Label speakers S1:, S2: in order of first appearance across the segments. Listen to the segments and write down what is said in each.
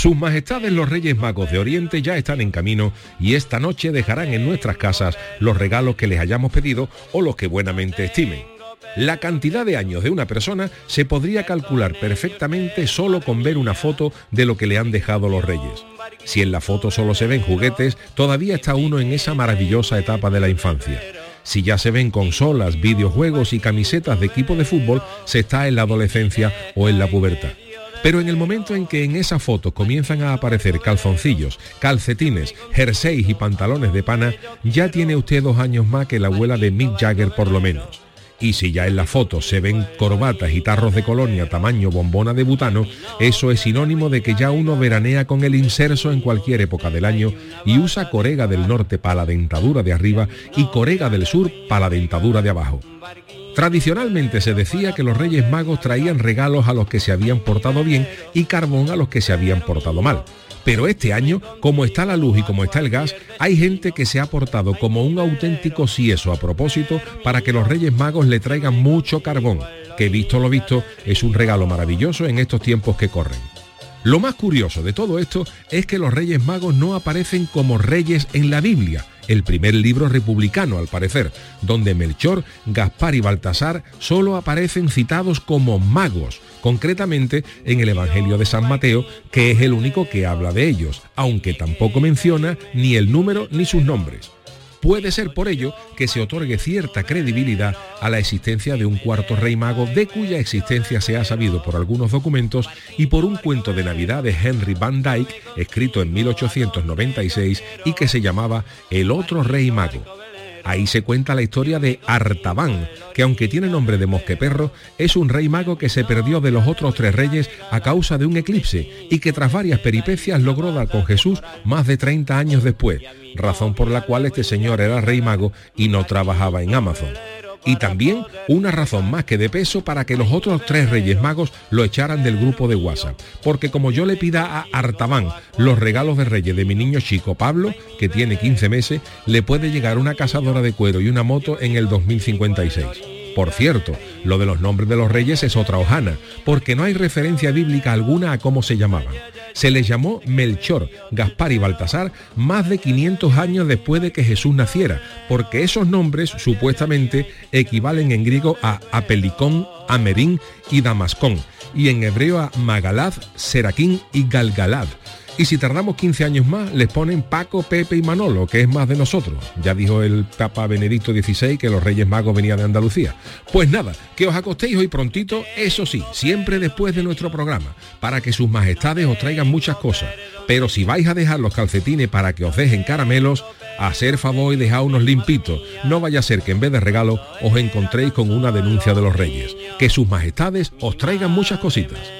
S1: Sus majestades los Reyes Magos de Oriente ya están en camino y esta noche dejarán en nuestras casas los regalos que les hayamos pedido o los que buenamente estimen. La cantidad de años de una persona se podría calcular perfectamente solo con ver una foto de lo que le han dejado los reyes. Si en la foto solo se ven juguetes, todavía está uno en esa maravillosa etapa de la infancia. Si ya se ven consolas, videojuegos y camisetas de equipo de fútbol, se está en la adolescencia o en la pubertad. Pero en el momento en que en esa foto comienzan a aparecer calzoncillos, calcetines, jerseys y pantalones de pana, ya tiene usted dos años más que la abuela de Mick Jagger por lo menos. Y si ya en la foto se ven corbatas y tarros de colonia tamaño bombona de butano, eso es sinónimo de que ya uno veranea con el inserso en cualquier época del año y usa corega del norte para la dentadura de arriba y corega del sur para la dentadura de abajo. Tradicionalmente se decía que los Reyes Magos traían regalos a los que se habían portado bien y carbón a los que se habían portado mal. Pero este año, como está la luz y como está el gas, hay gente que se ha portado como un auténtico sieso a propósito para que los Reyes Magos le traigan mucho carbón, que visto lo visto es un regalo maravilloso en estos tiempos que corren. Lo más curioso de todo esto es que los Reyes Magos no aparecen como reyes en la Biblia, el primer libro republicano al parecer, donde Melchor, Gaspar y Baltasar solo aparecen citados como magos, concretamente en el Evangelio de San Mateo, que es el único que habla de ellos, aunque tampoco menciona ni el número ni sus nombres. Puede ser por ello que se otorgue cierta credibilidad a la existencia de un cuarto rey mago de cuya existencia se ha sabido por algunos documentos y por un cuento de Navidad de Henry Van Dyke, escrito en 1896 y que se llamaba El otro rey mago. Ahí se cuenta la historia de Artaban, que aunque tiene nombre de mosqueperro, es un rey mago que se perdió de los otros tres reyes a causa de un eclipse y que tras varias peripecias logró dar con Jesús más de 30 años después, razón por la cual este señor era rey mago y no trabajaba en Amazon y también una razón más que de peso para que los otros tres Reyes Magos lo echaran del grupo de WhatsApp. Porque como yo le pida a Artaban los regalos de Reyes de mi niño chico Pablo, que tiene 15 meses, le puede llegar una cazadora de cuero y una moto en el 2056. Por cierto, lo de los nombres de los reyes es otra hojana, porque no hay referencia bíblica alguna a cómo se llamaban. Se les llamó Melchor, Gaspar y Baltasar más de 500 años después de que Jesús naciera, porque esos nombres supuestamente equivalen en griego a Apelicón, Amerin y Damascón, y en hebreo a Magalad, Seraquín y Galgalad. Y si tardamos 15 años más, les ponen Paco, Pepe y Manolo, que es más de nosotros. Ya dijo el Papa Benedicto XVI que los Reyes Magos venían de Andalucía. Pues nada, que os acostéis hoy prontito, eso sí, siempre después de nuestro programa, para que sus majestades os traigan muchas cosas. Pero si vais a dejar los calcetines para que os dejen caramelos, hacer favor y dejar unos limpitos. No vaya a ser que en vez de regalo os encontréis con una denuncia de los reyes. Que sus majestades os traigan muchas cositas.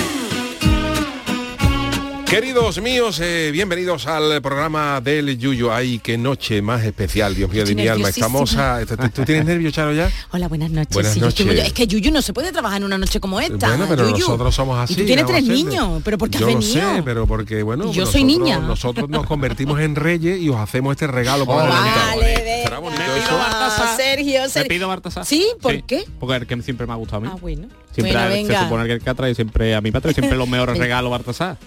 S1: Queridos míos, eh, bienvenidos al programa del Yuyo. Ay, qué noche más especial, Dios mío de mi alma. Estamos a... ¿Tú, tú tienes nervios, Charo, ya?
S2: Hola, buenas noches.
S1: Buenas
S2: Sí, yo estoy muy-
S1: noches.
S2: Es que Yuyu no se puede trabajar en una noche como esta.
S1: Bueno, pero
S2: Yuyu.
S1: nosotros somos así.
S2: Y tú tienes tres niños, pero ¿por qué has
S1: Yo lo
S2: venido?
S1: sé, pero porque, bueno,
S2: Yo soy
S1: nosotros-
S2: niña.
S1: Nosotros nos convertimos en reyes y os hacemos este regalo por adelantado.
S2: Vale.
S1: Será bonito
S3: Me pido
S1: eso.
S3: Bartasá.
S2: Sergio,
S3: Me
S2: Sergio.
S3: pido Bartasá.
S2: ¿Sí? ¿Por qué?
S3: Porque el que siempre me ha gustado a mí.
S2: Ah, bueno.
S3: Siempre
S2: Bueno,
S3: se supone que el que ha traído siempre a mi padre siempre los mejores regalos Bartasá.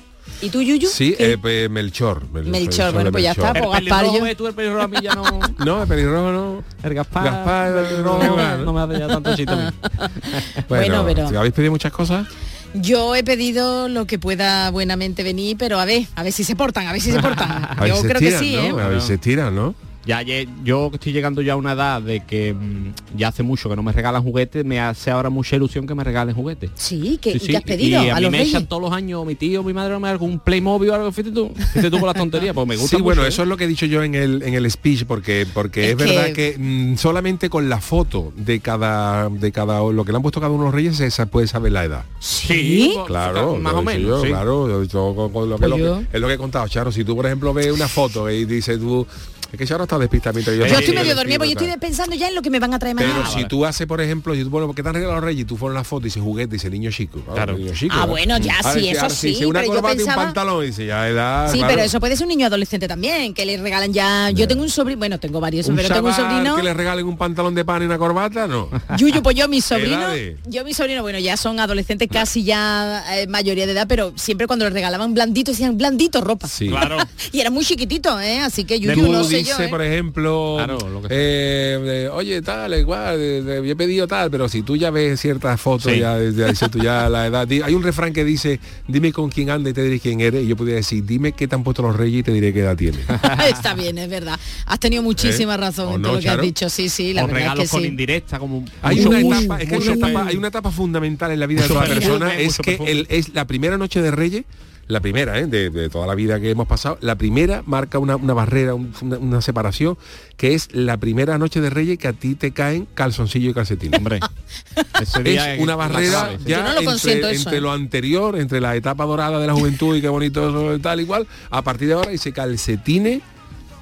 S2: ¿Y tú, Yuyu?
S1: Sí, eh, pues, Melchor. Mel-
S2: Melchor,
S1: soy
S2: bueno, pues ya
S1: Melchor.
S2: está, pues Gaspar, yo-
S3: ve tú, el pelirrojo a mí ya no...
S1: No, el pelirrojo no.
S3: El Gaspar...
S1: Gaspar, el pelirrojo,
S3: no, no me hace ya tanto chiste a mí.
S2: Bueno, pero-
S1: ¿Habéis pedido muchas cosas?
S2: Yo he pedido lo que pueda buenamente venir, pero a ver, a ver si se portan, a ver si se portan.
S1: A ver
S2: Yo
S1: si se
S2: creo
S1: estiran,
S2: que sí,
S1: ¿no?
S2: ¿eh?
S1: A ver si se estiran, ¿no?
S3: Ya, yo que estoy llegando ya a una edad de que mm, ya hace mucho que no me regalan juguetes, me hace ahora mucha ilusión que me regalen juguetes.
S2: Sí, ¿qué,
S3: Sí,
S2: y
S3: sí,
S2: has pedido?
S3: y a,
S2: a
S3: mí
S2: los
S3: me
S2: reyes.
S3: echan todos los años mi tío, mi madre, me algún Playmobil o algo, fíjate tú, fíjate tú con las tonterías, pues me gusta
S1: Sí, bueno,
S3: ¿eh?
S1: eso es lo que he dicho yo en el, en el speech, porque, porque
S2: Es
S1: es, verdad
S2: que-
S1: que mm, solamente con la foto de cada, de cada, lo que le han puesto cada uno de los reyes, se puede saber la edad.
S2: Sí.
S3: pues,
S1: Claro,
S3: más o menos,
S1: yo,
S3: sí.
S1: claro, yo he dicho con- con lo que,
S2: Pues
S1: lo que-
S2: yo-
S1: es lo que he contado, Charo. Si tú, por ejemplo, ves una foto y dices tú, es que Charo está despistado mientras yo,
S2: Yo
S1: estoy
S2: estoy medio dormida porque yo estoy pensando ya en lo que me van a traer
S1: Pero
S2: mañana.
S1: si
S3: vale.
S1: tú haces, por ejemplo, si tú pones, ¿qué te han regalado los reyes? Y tú pones la foto y dice juguete, dice niño chico.
S3: Claro.
S1: niño chico,
S2: Ah,
S1: ¿no?
S2: bueno, ya,
S1: Ahora
S2: sí,
S1: dice-
S2: eso
S1: ahora si
S2: sí,
S1: una
S2: pero yo
S1: corbata y un
S2: pensaba-
S1: pantalón, dice ya edad.
S2: Sí,
S1: claro.
S2: pero eso puede ser un niño adolescente también, que le regalan ya. Yo tengo un sobrino, bueno, tengo varios, pero tengo un sobrino.
S1: que le regalen un pantalón de pan y una corbata, no.
S2: Yuyu, pues yo mi sobrino,
S1: Edades.
S2: yo mi sobrino, bueno, ya son adolescentes casi ya eh, mayoría de edad, pero siempre cuando les regalaban blandito decían blandito ropa.
S1: Sí.
S3: Claro.
S2: Y era muy chiquitito, ¿eh? Así que Yuyu no sé
S1: dice,
S2: yo. ¿eh?
S1: por ejemplo,
S3: Claro, lo que sea.
S1: eh, de, oye, tal, igual, de- de- yo he pedido tal, pero si tú ya ves ciertas fotos,
S3: Sí.
S1: ya, dices tú ya la edad. Di- Hay un refrán que dice, dime con quién anda y te diré quién eres. Y yo podría decir, dime qué te han puesto los reyes y te diré qué edad tienes.
S2: Está bien, es verdad. Has tenido muchísima
S1: ¿Eh?
S2: razón
S1: ¿O
S2: en
S1: no,
S2: todo lo que has dicho. Sí, sí, la
S3: o
S2: verdad
S3: regalos
S2: es que
S3: con
S2: sí.
S3: indirecta, como
S1: Hay una etapa, es que hay una etapa,
S3: perfume.
S1: hay una etapa fundamental en la vida de toda persona, es que el, es la primera noche de Reyes, la primera, ¿eh? de, de toda la vida que hemos pasado, la primera marca una, una barrera, un- una, una separación, que es la primera noche de Reyes que a ti te caen calzoncillo y calcetín.
S3: Hombre, ese día
S1: es una barrera
S3: clave.
S1: ya
S2: Yo no lo
S1: entre,
S2: consiento eso,
S1: entre
S2: ¿eh?
S1: lo anterior, entre la etapa dorada de la juventud y qué bonito eso, tal igual, a partir de ahora dice calcetines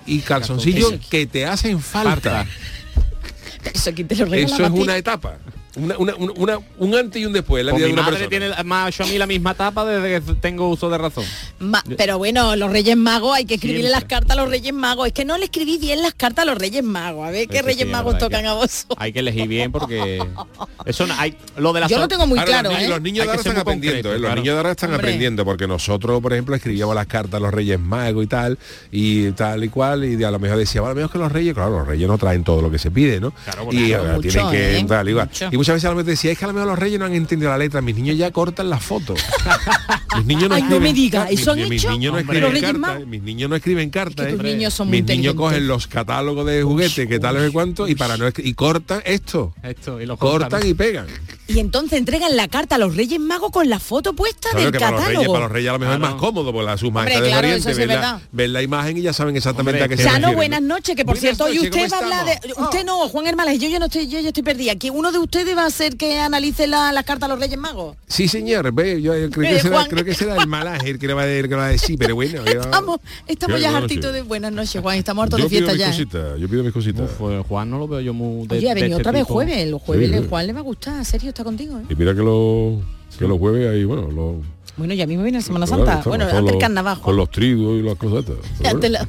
S1: y calzoncillos que te hacen falta.
S2: Eso aquí te lo regalaba
S1: Eso es una etapa. Una, una- una- una- un antes y un después la
S3: Pues
S1: vida
S3: mi
S1: de una
S3: madre
S1: persona.
S3: tiene más a mí la misma tapa desde que tengo uso de razón.
S2: Ma- pero bueno, los Reyes Magos, hay que escribirle
S3: Siempre.
S2: las cartas a los Reyes Magos. Es que no le escribí bien las cartas a los Reyes Magos. A ver qué
S3: sí,
S2: Reyes
S3: es
S2: Magos
S3: verdad,
S2: tocan
S3: que
S2: a vos.
S3: Hay que elegir bien porque eso no, hay lo de la
S2: Yo lo tengo muy
S1: Claro,
S2: claro,
S1: los, niños,
S2: ¿eh?
S1: los niños de ahora están aprendiendo,
S3: concreto,
S1: ¿eh? los
S3: claro.
S1: niños de ahora están
S2: Hombre.
S1: aprendiendo, porque nosotros, por ejemplo, escribíamos las cartas a los Reyes Magos y tal, y tal y cual, y de a lo mejor decíamos, a lo mejor que los Reyes, claro, los Reyes no traen todo lo que se pide, ¿no?
S3: Claro,
S1: y
S2: claro,
S1: ahora
S2: mucho,
S1: tienen que
S2: ¿eh?
S1: tal, igual.
S2: Mucho.
S1: Y muchas veces a lo mejor decía, es que a lo mejor los Reyes no han entendido la letra, mis niños ya cortan las fotos. mis niños no
S2: Ay, no
S1: escriben
S2: me diga,
S1: cartas,
S2: ¿eso han
S1: mis, mis
S2: hecho?
S1: niños no escriben
S2: ¿Los Reyes
S1: cartas, mis niños no escriben cartas.
S2: tus
S1: ¿eh?
S2: niños son muy
S1: mis niños
S2: inteligentes.
S1: cogen los catálogos de juguetes, que tal y cuánto, y para no y cortan esto.
S3: esto y lo
S1: Cortan y pegan.
S2: Y entonces entregan la carta a los Reyes Magos con la foto puesta
S1: Claro
S2: del
S1: que para los, reyes,
S2: catálogo.
S1: para los reyes a lo mejor es más cómodo, porque la sus
S2: Hombre, claro, eso
S1: Oriente
S2: sí
S1: ven, la, ven la imagen y ya saben exactamente
S3: Hombre,
S1: a qué se
S2: buenas
S1: ¿no?
S2: noches, que por
S1: Buenas
S2: cierto, hoy usted
S1: ¿cómo
S2: va a hablar de... Usted no, Juan Hermales, yo, yo no estoy, yo, yo estoy perdida. Que uno de ustedes va a ser que analice la- las cartas a los Reyes Magos.
S1: Sí, señor, ve, yo, yo creo,
S2: Eh,
S1: que será,
S2: Juan.
S1: creo que será el malaje el que le va a, el que va a decir, pero bueno. yo-
S2: Estamos, estamos ya hartitos de buenas noches, Juan. Estamos hartos de fiesta ya. ¿eh?
S1: yo pido mis cositas.
S3: Juan no lo veo yo muy de,
S2: Oye, ha
S3: de
S2: venido
S3: este
S2: otra vez jueves. El jueves. Juan le va a gustar. Serio, está contigo, ¿eh?
S1: Y mira que los que los jueves ahí, bueno, los
S2: Bueno, ya mismo viene la Semana
S1: claro,
S2: Santa.
S1: estamos
S2: Bueno, antes el carnaval,
S1: Con los tridos y las cosas estas. Bueno,
S2: la-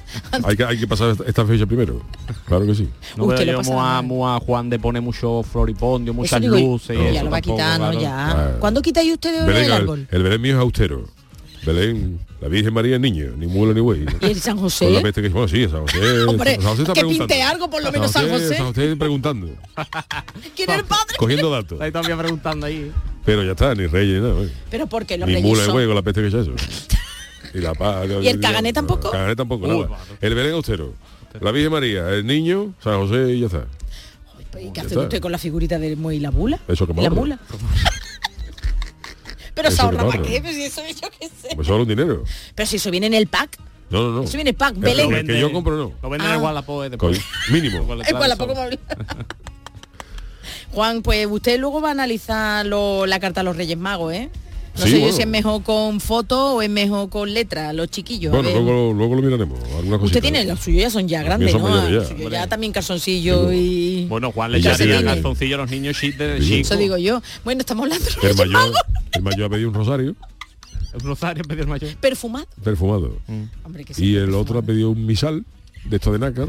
S1: hay, que, hay que pasar esta, fecha primero. Claro que sí.
S3: No
S2: lo
S3: yo
S2: pasa
S3: muy a,
S2: mal.
S3: muy a Juan de pone mucho floripondio,
S2: Eso
S3: muchas
S2: digo,
S3: luces y
S2: ya
S3: eso
S2: lo va
S3: tampoco,
S2: ¿no?
S3: claro.
S2: Ya.
S1: Claro.
S2: ¿Cuándo quitáis ustedes el
S1: el,
S2: árbol?
S1: el Belén mío es austero. Belén, la Virgen María es niño, ni mula ni güey.
S2: ¿Y el San
S1: Con la
S2: José?
S1: peste que bueno, sí, San José.
S2: Hombre,
S1: San José está
S2: que
S1: preguntando.
S2: pinte algo, por lo menos San José.
S1: San José preguntando,
S2: ¿Quién es el padre?
S1: cogiendo datos.
S3: Ahí todavía preguntando ahí.
S1: Pero ya está, ni reyes, ni nada. güey.
S2: Pero porque los
S1: Ni
S2: reyes
S1: mula ni
S2: son...
S1: güey con la peste que es eso. Y la paz.
S2: ¿Y el Cagané tampoco?
S1: Cagané tampoco,
S3: Uy,
S1: nada. El Belén austero. La Virgen María, el niño, San José y ya está.
S2: ¿Y qué hace usted con la figurita del muelle y la bula?
S1: Eso que me
S2: ¿Y la mula? Pero se ahorra para qué, pues si eso yo qué sé.
S1: Pues solo un dinero.
S2: Pero si eso viene en el pack,
S1: No, no, no.
S2: eso viene en el pack,
S1: El-
S2: Belén.
S1: el que yo compro no.
S3: Lo venden
S2: Ah.
S3: en Wallapop
S1: Con-
S3: después.
S1: mínimo.
S3: Trae
S2: la
S3: eso.
S2: poco más- Juan, pues usted luego va a analizar lo- la carta a los Reyes Magos, ¿eh? No
S1: Sí,
S2: sé yo si es mejor con foto o es mejor con letra, los chiquillos.
S1: Bueno, luego, luego lo miraremos. Alguna cosita.
S2: Usted tiene, los suyos ya son ya grandes,
S1: son
S2: ¿no?
S1: ya.
S2: Los suyos ya también calzoncillo y...
S3: Bueno, Juan le echaría calzoncillo a los niños de chico.
S2: Eso digo yo. Bueno, estamos hablando de
S1: El mayor, el mayor ha pedido un rosario
S3: El rosario pedido el mayor.
S2: perfumado.
S1: perfumado.
S2: Hombre, que
S1: Y el otro ha pedido un misal de esto de nácar.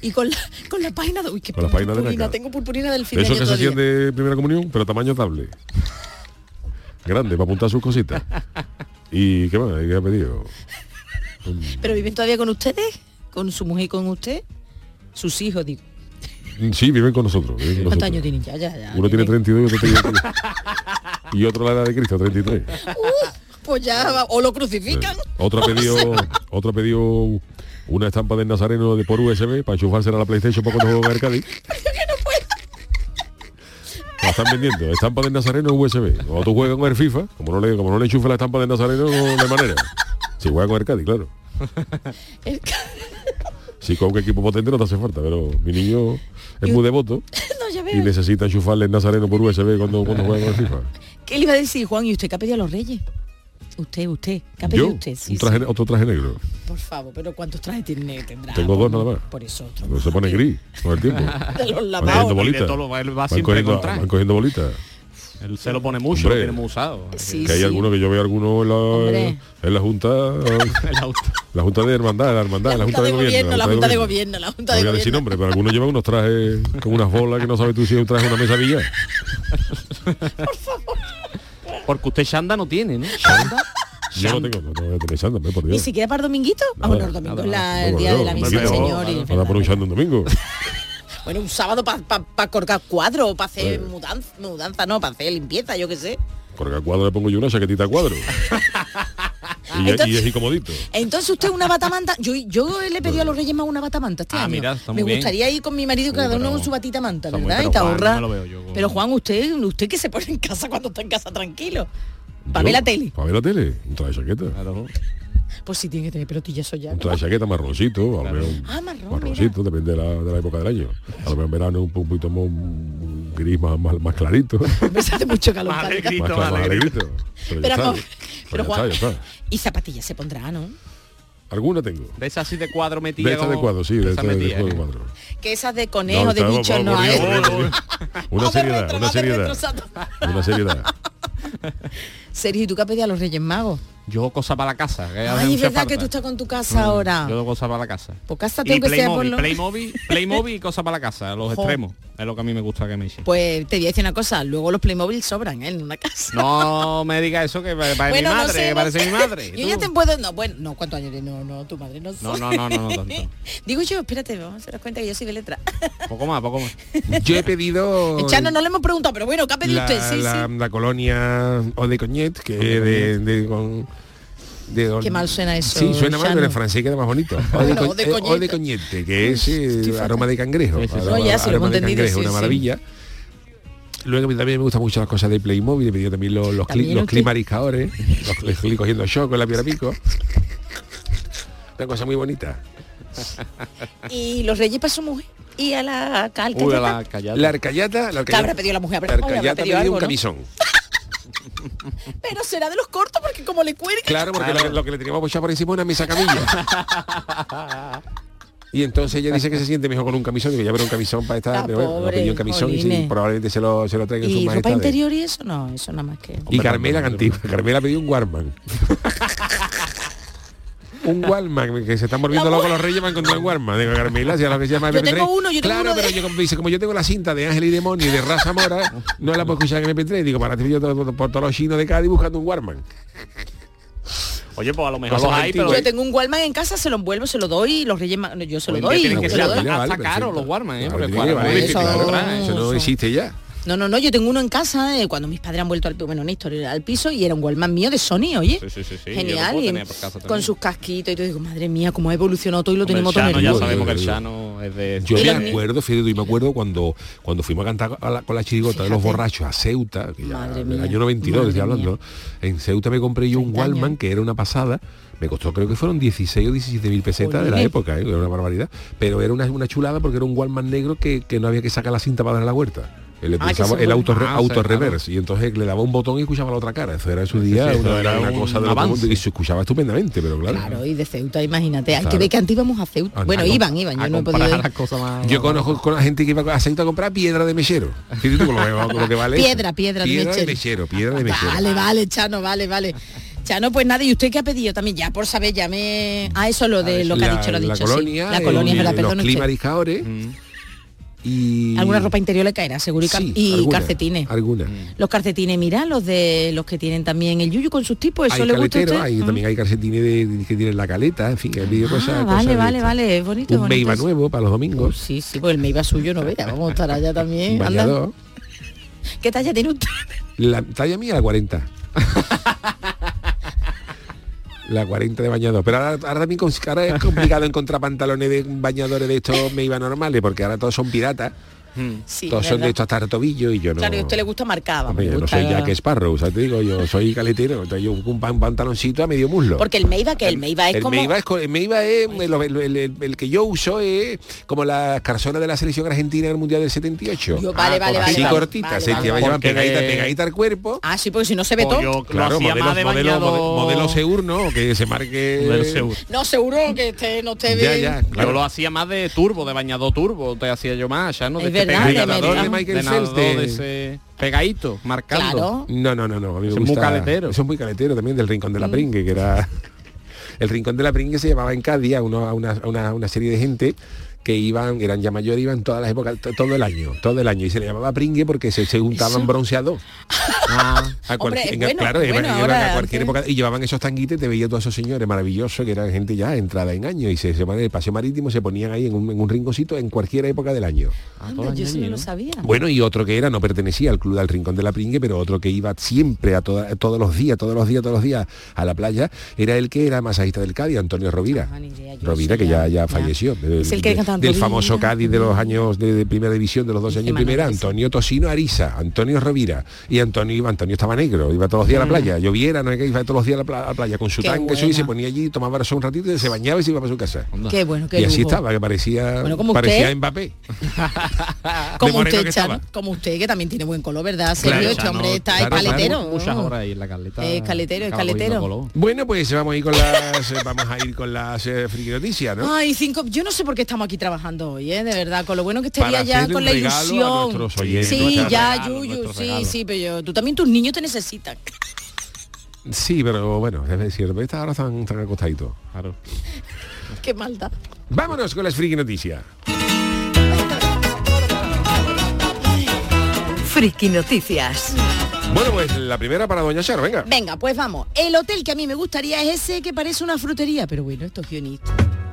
S2: Y con la, con la página de... Uy, qué
S1: Con la página de Naca.
S2: Tengo purpurina del fin
S1: De
S2: de
S1: esos
S2: año
S1: que se hacían de primera comunión, pero tamaño tablet. Grande, para apuntar sus cositas. ¿Y qué más? ¿Qué ha pedido?
S2: ¿Pero viven todavía con ustedes? ¿Con su mujer y con usted? Sus hijos, digo.
S1: Sí, viven con nosotros. viven con
S2: ¿Cuántos
S1: nosotros.
S2: años tienen ya? ya, ya
S1: Uno tiene
S2: tienen-
S1: 32 y otro tiene... y otro la edad de Cristo, 33.
S2: pues ya o lo crucifican.
S4: Otro ha pedido, otro pedido una estampa del Nazareno de por USB para enchufársela a la PlayStation para cuando juega el Cádiz. La están vendiendo, estampa del Nazareno en USB. O tú juegas con el FIFA, como no le, como no le enchufe la estampa del Nazareno, no hay manera. Si juega con el Cádiz, claro. Si con un equipo potente no te hace falta, pero mi niño es muy devoto
S2: no,
S4: y necesita enchufarle el Nazareno por USB cuando, cuando juega con el FIFA.
S2: ¿Qué le iba a decir, Juan? ¿Y usted qué ha pedido a los reyes? Usted, usted. ¿Qué ha pedido
S4: Yo,
S2: usted? Sí,
S4: un traje,
S2: sí.
S4: otro traje negro.
S2: Por favor, pero ¿cuántos trajes tiene, tendrá?
S4: Tengo dos nada más.
S2: Por eso otro.
S4: Pero se pone gris con el tiempo.
S2: De los
S4: Van
S2: lavados.
S4: cogiendo
S3: Y de
S4: bolitas.
S3: todo lo- él va
S4: Van
S3: siempre
S4: cogiendo,
S3: con traje.
S4: van cogiendo bolitas.
S3: Él se lo pone mucho,
S4: Hombre.
S3: lo tiene muy usado.
S2: Sí,
S4: que hay
S2: sí.
S4: algunos que yo veo algunos en la,
S2: Hombre.
S4: en la junta la junta de hermandad la hermandad
S2: La Junta de Gobierno, la Junta de Gobierno, la Junta
S4: no
S2: de
S4: voy a decir
S2: Gobierno.
S4: nombre pero algunos llevan unos trajes con unas bolas que no sabes tú si es un traje una mesa billar
S3: Porque usted Shanda no tiene, ¿no? Shanda.
S4: yo no tengo no, voy a tener hombre, por
S2: ¿Ni
S4: Dios
S2: siquiera para dominguito? Ah, bueno, el domingo es la- el día de la misa del Señor. y-
S4: para por un chándal un domingo
S2: Bueno, un sábado para pa, colgar cuadros, para hacer
S4: Eh.
S2: mudanza, mudanza, no, para hacer limpieza, yo qué sé.
S4: al cuadro le pongo yo una chaquetita a cuadro y,
S2: Entonces-
S4: y es incomodito
S2: Entonces usted una batamanta, yo, yo le pedí a los Reyes más una batamanta este
S3: Ah,
S2: año.
S3: mira, está
S2: me
S3: muy bien.
S2: gustaría ir con mi marido
S3: Sí,
S2: cada uno con su batita manta,
S3: está muy-
S2: ¿verdad?
S3: pero
S2: y te
S3: Juan,
S2: ahorra.
S3: no me con-
S2: Pero Juan, usted, usted que se pone en casa cuando está en casa tranquilo. Para ver la tele.
S4: para ver la tele un traje de chaqueta
S3: Claro.
S2: Pues sí tiene que tener pelotillas eso ya.
S4: un traje de chaqueta marroncito a lo mejor un-
S2: Ah, marrón,
S4: marroncito depende de la, de la época del año a lo mejor en verano un poquito más un gris más, más, más clarito
S2: Me hace mucho calor.
S3: Más alegre.
S4: más, más alegrito. Pero,
S2: Pero,
S4: ya
S2: vamos,
S4: está.
S2: pero
S4: Pero ya
S2: Juan,
S4: está, ya está.
S2: Y zapatillas se pondrá, ¿no?
S4: Alguna tengo.
S3: De esas así de cuadro metida.
S4: De esta de cuadro, sí, de de, de cuadro,
S3: ¿eh?
S4: cuadro.
S2: Que esas de conejo,
S4: No,
S2: de bicho, no hay.
S4: Una seriedad, una seriedad. Una seriedad.
S2: Sergio, ¿y tú qué has pedido a los Reyes Magos?
S3: Yo cosa para la casa. que
S2: Ay, es verdad
S3: falta.
S2: que tú estás con tu casa ahora.
S3: Yo cosa para la casa.
S2: Pues tengo que ser por
S3: Playmobil,
S2: lo...
S3: Playmobil, Playmobil y cosa para la casa, los
S2: Jo.
S3: extremos. Es lo que a mí me gusta que me echen.
S2: Pues te voy a decir una cosa, luego los Playmobil sobran ¿eh? en una casa.
S3: No me diga eso que parece
S2: Bueno,
S3: mi
S2: no
S3: madre,
S2: sé,
S3: que
S2: no
S3: parece
S2: sé.
S3: mi madre.
S2: Yo
S3: ¿Tú?
S2: ya te puedo... No, bueno, no, ¿cuántos años? No, no, tu madre no
S3: No,
S2: soy.
S3: no, no, no, no tanto.
S2: Digo yo, espérate, vamos a hacer cuenta que yo soy de letra.
S3: Poco más, poco más.
S1: Yo he pedido
S2: Chano no le hemos preguntado, pero bueno, ¿qué ha pedido
S1: la,
S2: usted? Sí,
S1: la-
S2: sí.
S1: la colonia o de Coñet, que de, de, con- de don-
S2: Qué mal suena eso,
S1: Sí, suena mal, pero en francés queda más bonito. O de,
S2: Bueno,
S1: co-
S2: o de
S1: eh, o
S2: coñete.
S1: de coñete, que es eh, aroma de cangrejo.
S3: Sí, sí, sí.
S1: Aroma-
S2: No, ya,
S1: de cangrejo, una maravilla. Luego también me gustan mucho las cosas de Playmobil, he pedido también los, los, cli- los climariscadores, los que estoy cogiendo shock con la piedra pico. Una cosa muy bonita.
S2: Y los Reyes para su mujer. Y a la cal
S3: Uy, a la callada.
S1: La arcayata, la
S2: ¿Qué habrá pedido la mujer?
S1: La arcayata
S2: pedido algo,
S1: un
S2: ¿no?
S1: camisón.
S2: Pero será de los cortos porque como le cuelgue.
S1: Claro, porque
S3: Claro.
S1: Lo, lo que le teníamos puesto por encima es una mesa camilla. Y entonces ella dice que se siente mejor con un camisón, y que ya verá un camisón para estar,
S2: Ah,
S1: pero bueno, lo
S2: pobre,
S1: un camisón y sí, probablemente se lo, se lo traigan sus
S2: ¿Y ropa interior y eso? No, eso nada más que...
S1: Y Carmela Cantiva. Carmela pidió un Warman. un Warman, que se están volviendo locos los reyes para encontrar un Warman. Digo, Carmela, si a lo que se llama
S2: Yo
S1: MP3.
S2: tengo uno, yo tengo
S1: Claro,
S2: uno de-
S1: pero yo como dice, como yo tengo la cinta de Ángel y Demonio y de Raza Mora, no la puedo escuchar en MP3. Digo, para ti yo por todos los chinos de Cádiz buscando un Warman.
S3: Oye, pues a lo mejor los hay, pero.
S2: Yo tengo un Walman en casa, se lo envuelvo, se lo doy y los Reyes no, yo se lo doy.
S3: tienen que
S2: se
S3: ser hasta caros los Warman, ¿eh?
S1: Claro,
S3: Porque de
S1: no existe ya.
S2: No, no, no, yo tengo uno en casa eh, cuando mis padres han vuelto al bueno, una historia al piso y era un Walman mío de Sony, oye.
S3: Sí, sí, sí, sí,
S2: Genial. y con sus casquitos y todo digo, madre mía, cómo ha evolucionado todo y lo
S3: Hombre,
S2: tenemos
S3: el
S2: todo
S3: Chano, ya
S2: nervioso.
S3: sabemos que el Chano es de...
S1: Yo me acuerdo, Fede, y me acuerdo cuando cuando fuimos a cantar a la- con la chirigota de los borrachos a Ceuta, que ya
S2: Madre
S1: en
S2: mía,
S1: el año 92 estoy
S2: madre
S1: hablando, en Ceuta me compré yo un
S2: 30 años.
S1: Walkman que era una pasada, me costó creo que fueron 16 o 17 mil pesetas de la época, ¿eh? era una barbaridad, pero era una, una chulada porque era un Walkman negro que, que no había que sacar la cinta para darle la vuelta. Él
S2: Ah,
S1: el auto, re- auto
S3: claro.
S1: reverse y entonces le daba un botón y escuchaba la otra cara. Eso era en su día
S3: sí,
S1: una,
S3: eso era
S1: una
S3: un
S1: cosa de mundo y se escuchaba estupendamente, pero claro.
S2: Claro, y de Ceuta, imagínate. Hay que ver que antes íbamos a Ceuta. Bueno,
S1: a
S2: iban, iban, yo no he podido ir.
S3: más...
S1: Yo conozco con la gente que iba a Ceuta a comprar piedra de mechero. Fíjate tú con lo, con lo que vale. eso.
S2: Piedra, piedra de
S1: de
S2: mechero.
S1: Piedra de mechero.
S2: Vale, vale, Chano, vale, vale. Chano, pues nada, ¿y usted qué ha pedido también? Ya por saber, ya me... Ah, eso lo de lo que ha dicho, lo ha
S1: la
S2: dicho,
S1: colonia,
S2: sí. La colonia,
S1: el-
S2: es verdad,
S1: los climariscadores
S3: Mm.
S1: Y
S2: Alguna ropa interior le caerá, seguro, y,
S1: Sí,
S2: y
S1: alguna,
S2: calcetines.
S1: Alguna.
S2: Los calcetines, mira, los de los que tienen también el yuyu con sus tipos, ¿eso
S1: Hay
S2: le gusta a
S1: caleteros,
S2: usted?
S1: hay,
S2: Mm.
S1: también hay calcetines de, de- que tienen la caleta, en fin, hay
S2: Ah, vale, vale, vale, es bonito,
S1: Un
S2: bonito
S1: Meiba
S2: eso.
S1: nuevo para los domingos.
S2: Sí, sí, pues el Meiba suyo no vea, vamos a estar allá también. ¿Qué talla tiene usted?
S1: La talla mía la 40. La 40 de bañador. Pero ahora, ahora también ahora es complicado encontrar pantalones de bañadores de estos me iba normales, porque ahora todos son piratas.
S2: Sí,
S1: todos son de estos hasta el tobillo y yo no.
S2: Claro, y a usted le gusta
S1: Hombre,
S2: le
S1: yo no
S2: gusta-
S1: soy Jack Sparrow, o sea, te digo, yo soy caletero, entonces yo un pan- pantaloncito a medio muslo.
S2: Porque el Meiba, que el Meiba es
S1: el
S2: como...
S1: Meiba es, el Meiba es el, el- el- el- el que yo uso es como la carzona de la selección argentina en el Mundial del 78.
S2: Yo- vale, vale,
S1: Así
S2: vale,
S1: cortita,
S2: vale,
S1: se
S2: vale,
S1: lleva
S2: vale.
S1: llevan
S3: Porque
S1: pegadita, pegadita al cuerpo.
S2: Ah, sí, porque si no se ve
S3: Pues
S2: todo.
S3: yo
S1: Claro,
S3: lo hacía
S1: modelo,
S3: más de
S1: modelo, modelo, modelo Seur, ¿no? Que se marque...
S3: Modelo Seur.
S2: No, seguro que este no esté
S1: Ya,
S2: bien.
S1: ya,
S3: Yo
S1: claro.
S3: lo hacía más de turbo, de bañador turbo, te hacía yo más, ya no de este
S2: verdad, de
S3: pegadito,
S2: nadador de
S1: Michael Phelps, de-
S3: ese pegadito, marcando.
S2: Claro.
S1: No, no, no, no. A mí me
S3: es muy caletero.
S1: Eso es muy caletero también del Rincón de
S2: Mm.
S1: la Pringue, que era... El Rincón de la Pringue se llamaba en Cádiz a, uno- a una, a una- a una serie de gente que iban, eran ya mayores, iban todas las épocas, to- todo el año, todo el año. Y se le llamaba Pringue porque se, se untaban
S2: Eso.
S1: bronceados.
S3: Ah,
S1: A
S2: Hombre, bueno,
S1: claro,
S2: bueno, ahora
S1: a cualquier época y llevaban esos tanguites, te veía todos esos señores maravillosos que eran gente ya entrada en años y se, se van en el paseo marítimo, se ponían ahí en un, en un rinconcito en cualquier época del año.
S2: Anda, yo eso no lo sabía.
S1: Bueno, y otro que era, no pertenecía al Club del Rincón de la Pringue, pero otro que iba siempre a toda- todos los días, todos los días, todos los días a la playa, era el que era masajista del Cádiz, Antonio Rovira.
S2: Ah, idea,
S1: Rovira, que ya,
S2: ya,
S1: falleció. del-
S2: Es el que
S1: del famoso Cádiz de los años de, de primera división, de los 12
S2: Dice
S1: años
S2: Manuel
S1: primera. Antonio Tosino Ariza, Antonio Rovira. Y Antonio iba, Antonio estaba negro, iba todos los días a la playa. Lloviera, no iba todos los días a la, pla- a la playa con su
S2: Qué
S1: tanque, eso, y se ponía allí, tomaba eso un ratito, se bañaba y se iba para su casa.
S2: Qué bueno, qué
S1: y así
S2: lujo.
S1: estaba, que parecía,
S2: Bueno, como
S1: parecía
S2: usted.
S1: Mbappé.
S2: Como usted,
S1: estaba.
S2: como usted, que también tiene buen color, ¿verdad? Sergio,
S1: Claro,
S2: este hombre está
S1: claro, claro.
S2: caletero.
S3: Muchas horas ahí en la caleta.
S2: Es caletero, es.
S1: Bueno, pues vamos a ir con las eh, vamos a ir con las eh, friki noticias, ¿no?
S2: Ay, cinco. Yo no sé por qué estamos aquí trabajando hoy, ¿eh? De verdad, con lo bueno que estaría ya con
S1: un
S2: la ilusión.
S1: oyentes.
S2: Sí, ya,
S3: regalo,
S2: Yuyu,
S3: nuestro
S2: sí,
S3: regalo.
S2: sí, pero yo- tú también tus niños te necesitan.
S1: Sí, pero bueno, es decir, estas ahora están, están acostaditos.
S3: Claro.
S2: qué maldad.
S1: Vámonos con las friki noticias.
S5: Friki Noticias.
S1: Bueno, pues la primera para Doña Charo, venga.
S2: Venga, pues vamos. El hotel que a mí me gustaría es ese que parece una frutería, pero bueno, esto es guionista. Hombre, Hotel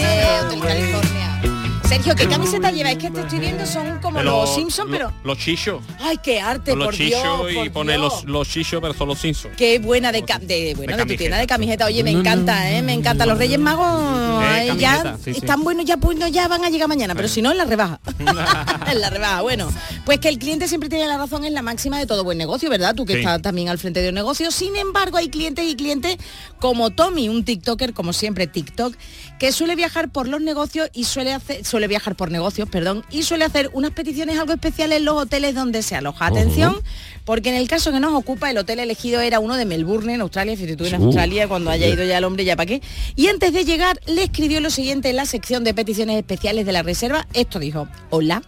S2: California. Sergio, ¿qué camiseta lleva? Es que te estoy viendo, son como
S3: Pero
S2: los Simpsons, pero...
S3: Los chichos.
S2: Ay, qué arte,
S3: Los
S2: por Dios,
S3: chichos y
S2: por
S3: pone
S2: Dios.
S3: los, los chichos, pero son los Simpsons.
S2: Qué buena de, ca- de, bueno, de, tu tienda de camiseta. Oye, me encanta, ¿eh? Me encanta. Los Reyes Magos
S3: Eh,
S2: ya
S3: sí.
S2: están buenos, ya, pues, no, ya van a llegar mañana, pero si no, en la rebaja. en la rebaja, bueno. Pues que el cliente siempre tiene la razón es la máxima de todo buen negocio, ¿verdad? Tú que
S3: Sí.
S2: estás también al frente de un negocio. Sin embargo, hay clientes y clientes como Tommy, un TikToker, como siempre, TikTok, que suele viajar por los negocios y suele hacer, suele viajar por negocios, perdón, y suele hacer unas peticiones algo especiales en los hoteles donde se aloja. Atención, porque en el caso que nos ocupa, el hotel elegido era uno de Melbourne, en Australia, fíjate tú en
S1: Uh,
S2: Australia, cuando haya ido ya el hombre, ya para qué. Y antes de llegar, le escribió lo siguiente en la sección de peticiones especiales de la reserva. Esto dijo, hola.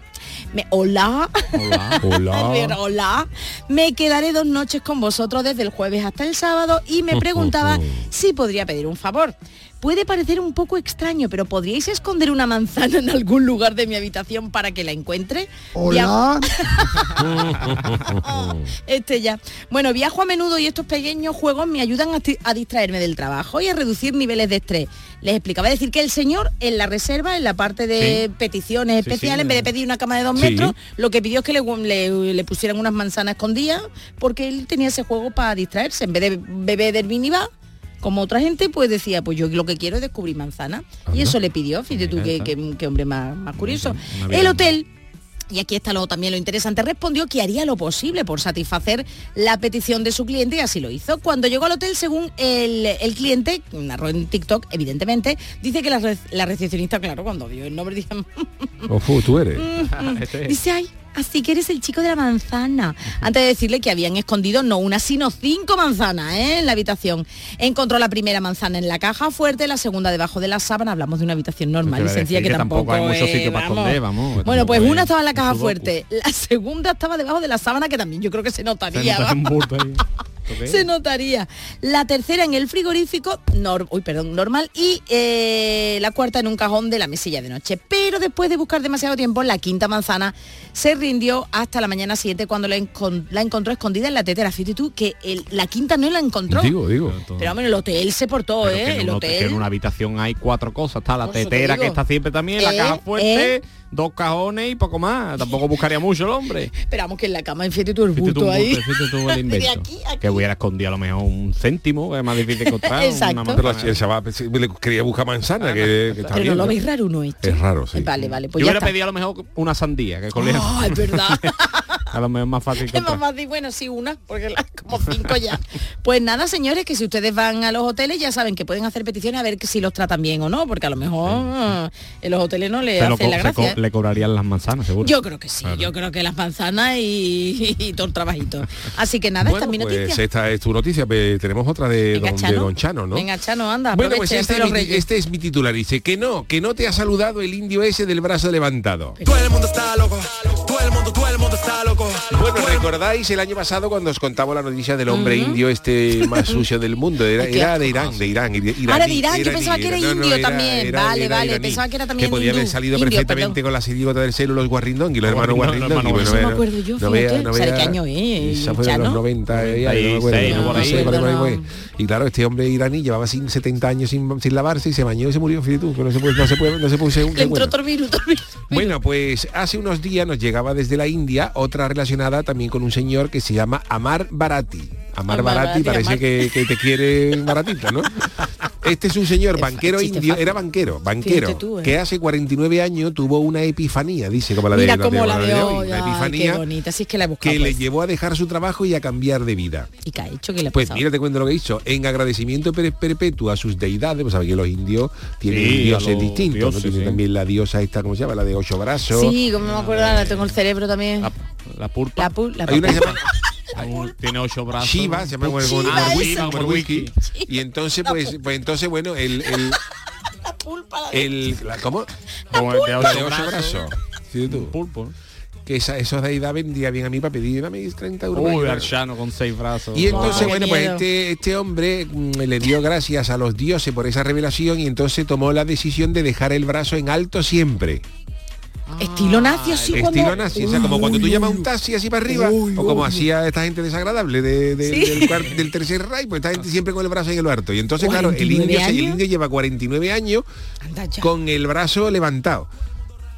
S2: Me, hola.
S3: Hola.
S1: Hola.
S2: Hola. Me quedaré dos noches con vosotros desde el jueves hasta el sábado y me preguntaba si podría pedir un favor. Puede parecer un poco extraño, pero ¿podríais esconder una manzana en algún lugar de mi habitación para que la encuentre? Hola. este ya. Bueno, viajo a menudo y estos pequeños juegos me ayudan a, distraerme del trabajo y a reducir niveles de estrés. Les explicaba es decir que el señor en la reserva, en la parte de
S3: Sí.
S2: peticiones
S3: Sí,
S2: especiales,
S3: sí.
S2: en vez de pedir una cama de dos
S1: Sí.
S2: metros, lo que pidió es que le, le- le pusieran unas manzanas escondidas porque él tenía ese juego para distraerse. En vez de beber del minibar, como otra gente, pues decía, pues yo lo que quiero es descubrir manzanas. Y eso le pidió, fíjate tú qué,
S3: está.
S2: qué- qué hombre más, más curioso. El hotel y aquí está lo, también lo interesante. Respondió que haría lo posible por satisfacer la petición de su cliente y así lo hizo. Cuando llegó al hotel, según el, el cliente, narró en TikTok, evidentemente, dice que la, re- la recepcionista, claro, cuando vio el nombre, dice,
S1: Ojo, tú eres.
S3: Este es.
S2: dice, ay, así que eres el chico de la manzana. Antes de decirle que habían escondido no una, sino cinco manzanas ¿eh? en la habitación. Encontró la primera manzana en la caja fuerte, la segunda debajo de la sábana. Hablamos de una habitación normal y
S3: a
S2: sencilla que,
S3: que tampoco hay mucho
S2: es,
S3: sitio para esconder, vamos,
S2: Bueno, pues una
S3: es
S2: estaba en la caja fuerte, la segunda estaba debajo de la sábana que también yo creo que se
S3: Se
S2: notaría.
S3: nota
S2: Se notaría. La tercera en el frigorífico, nor- uy, perdón, normal, y eh, la cuarta en un cajón de la mesilla de noche. Pero después de buscar demasiado tiempo, la quinta manzana se rindió hasta la mañana siguiente cuando la, encon- la encontró escondida en la tetera. Fíjate tú que el- la quinta no la encontró.
S1: Digo, digo.
S2: Pero hombre, el hotel se portó,
S3: Pero
S2: ¿eh?
S3: que en
S2: El
S3: un hotel- que
S2: hotel.
S3: en una habitación hay cuatro cosas. Está la
S2: Por
S3: tetera que está siempre también, la
S2: Eh,
S3: caja fuerte,
S2: eh.
S3: Dos cajones y poco más. Tampoco buscaría mucho el hombre.
S2: Esperamos que en la cama fíjate tú el
S3: tú
S2: bulto ahí.
S3: bulto, fíjate tú el
S2: De
S3: invento.
S2: aquí a aquí.
S3: Que hubiera escondido a lo mejor un céntimo, que es más difícil encontrar.
S2: Exacto.
S3: una
S1: Pero
S3: manzana.
S1: el chaval le quería buscar manzana, que, que está
S2: Pero
S1: bien,
S2: no lo
S1: ¿no?
S2: veis raro uno esto.
S1: Es raro, sí.
S2: Vale, vale,
S3: Yo
S2: pues ya
S3: hubiera
S2: está.
S3: pedido a lo mejor una sandía, que con ella-
S2: Ah, es verdad.
S3: a lo mejor es más fácil
S2: Es más fácil, bueno, sí, una, porque la- como cinco ya. Pues nada, señores, que si ustedes van a los hoteles ya saben que pueden hacer peticiones a ver que si los tratan bien o no, porque a lo mejor eh, en los hoteles no le hacen la gracia.
S3: Le cobrarían las manzanas, seguro.
S2: Yo creo que sí, yo creo que las manzanas y, y todo el trabajito. Así que nada, esta
S1: Bueno,
S2: es mi
S1: pues
S2: noticia.
S1: esta es tu noticia, pe- tenemos otra de,
S2: Venga,
S1: don, de
S2: Chano.
S1: don Chano, ¿no?
S2: Venga, Chano, anda,
S1: Bueno, pues este, es
S2: de
S1: mi, este es mi titular, dice que no, que no te ha saludado el indio ese del brazo levantado.
S6: Todo el mundo está loco, todo el mundo, todo el mundo está loco.
S1: Bueno, ¿recordáis el año pasado cuando os contaba la noticia del hombre indio este más sucio del mundo? Era, era de. Irán, de Irán. ira-
S2: Ah, era de
S1: iraní,
S2: Irán, yo
S1: iraní,
S2: pensaba que era
S1: no, no,
S2: indio
S1: era-
S2: también.
S1: era-
S2: Vale,
S1: era
S2: vale,
S1: iraní,
S2: pensaba que era también
S1: Que podía haber salido
S2: Indio,
S1: perfectamente
S2: perdón.
S1: con la serie del celo, los guarrindón y los hermanos
S3: los hermanos
S2: Eso me acuerdo yo,
S1: no
S2: fíjate.
S1: no
S2: ¿Sabe
S1: vea-
S2: qué año es,
S1: Esa fue de los
S2: Chano?
S1: 90, eh, ya, no me acuerdo,
S3: 96,
S1: no
S3: por ahí.
S1: sé, por ahí, por ahí, por ahí.
S2: No.
S1: Y claro, este hombre iraní llevaba sin 70 años sin, sin lavarse y se bañó y se murió, fíjate tú, no se puede, no se puede, no se puede, bueno, pues hace unos días nos llegaba desde la India otra también con un señor que se llama Amar Barati. Amar
S2: Amar
S1: Barati parece
S2: Amar.
S1: que, que te quiere baratito, ¿no? Este es un señor
S2: Es
S1: banquero
S2: chiste
S1: indio,
S2: fácil.
S1: era banquero, banquero,
S2: tú, ¿eh?
S1: que hace 49 años tuvo una epifanía, dice, como la de, la
S2: la de
S1: hoy,
S2: ay, qué
S1: epifanía
S2: bonita, si es que la he buscado.
S1: que le
S2: pues.
S1: llevó a dejar su trabajo y a cambiar de vida.
S2: ¿Y qué ha hecho? ¿Qué le ha
S1: Pues
S2: pasado?
S1: mira, te cuento lo que hizo. En agradecimiento per- perpetuo a sus deidades, pues sabes que los indios tienen
S3: Sí,
S1: dioses distintos, ¿no?
S3: dioses,
S1: Tienen
S3: sí.
S1: también la diosa esta, ¿cómo se llama? La de ocho brazos.
S2: Sí, como me acuerdo ahora, tengo el cerebro también.
S3: La, la pulpa.
S2: La, pu- la
S1: Hay una que se llama
S3: Un- tiene ocho brazos.
S1: Shiva, se llama wiki, como el wiki. Y entonces, pues, pues entonces, bueno, el, el,
S2: la pulpa. la de-
S1: el la- ¿cómo?
S3: Como el de ocho
S1: de ocho
S3: brazos.
S1: brazos. Sí, tú.
S3: Pulpo.
S1: Que esa, esos deidad vendría bien a mí para pedir a mí 30 euros.
S3: Uy, Archano con seis brazos.
S1: Y entonces, bueno, pues este, este hombre mm, le dio gracias a los dioses por esa revelación y entonces tomó la decisión de dejar el brazo en alto siempre.
S2: Estilo nazi así.
S1: Estilo nazi, o sea, como cuando tú llamas un taxi así para arriba, o como hacía esta gente desagradable de- de-
S2: Sí.
S1: del, tercer ray, pues esta gente siempre con el brazo en el harto. Y entonces, claro, el
S2: 49
S1: indio, el indio lleva 49 años con el brazo levantado.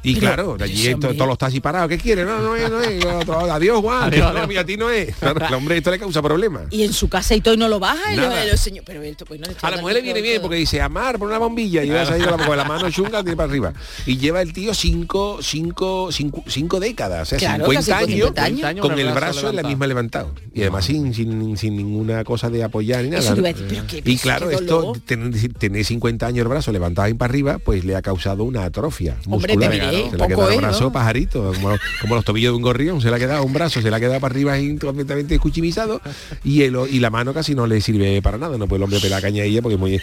S1: Y
S2: Pero,
S1: claro, allí
S2: ese
S1: to-
S2: hombre-
S1: todos los taxis parados, ¿qué quiere? No, no es, no es. Otro, Adiós, Juan.
S3: Adiós,
S1: no,
S3: adiós.
S1: mira, a ti no es. Claro, el hombre esto le causa problemas.
S2: Y en su casa y todo y no lo baja y lo, lo señor, pero esto pues no le
S1: A la mujer le viene
S2: todo,
S1: bien
S2: todo.
S1: porque dice amar por una bombilla y vas ahí con la, con la mano chunga tiene para arriba. Y lleva el tío cinco, cinco, cinco, cinco décadas, o sea,
S2: Claro,
S1: 50
S2: casi
S1: años,
S2: 50 años.
S1: con el brazo en la misma levantado. Y además sin, sin, sin ninguna cosa de apoyar ni nada.
S2: A decir, qué-
S1: y claro, esto, tener, tener 50 años el brazo levantado ahí para arriba, pues le ha causado una atrofia
S2: Hombre,
S1: muscular. Se le ha quedado el
S2: es,
S1: brazo pajarito, como, como los tobillos de un gorrión, se le ha quedado un brazo, se le ha quedado para arriba completamente escuchimizado y, el, y la mano casi no le sirve para nada, no puede el hombre pelar caña a ella porque es muy eh,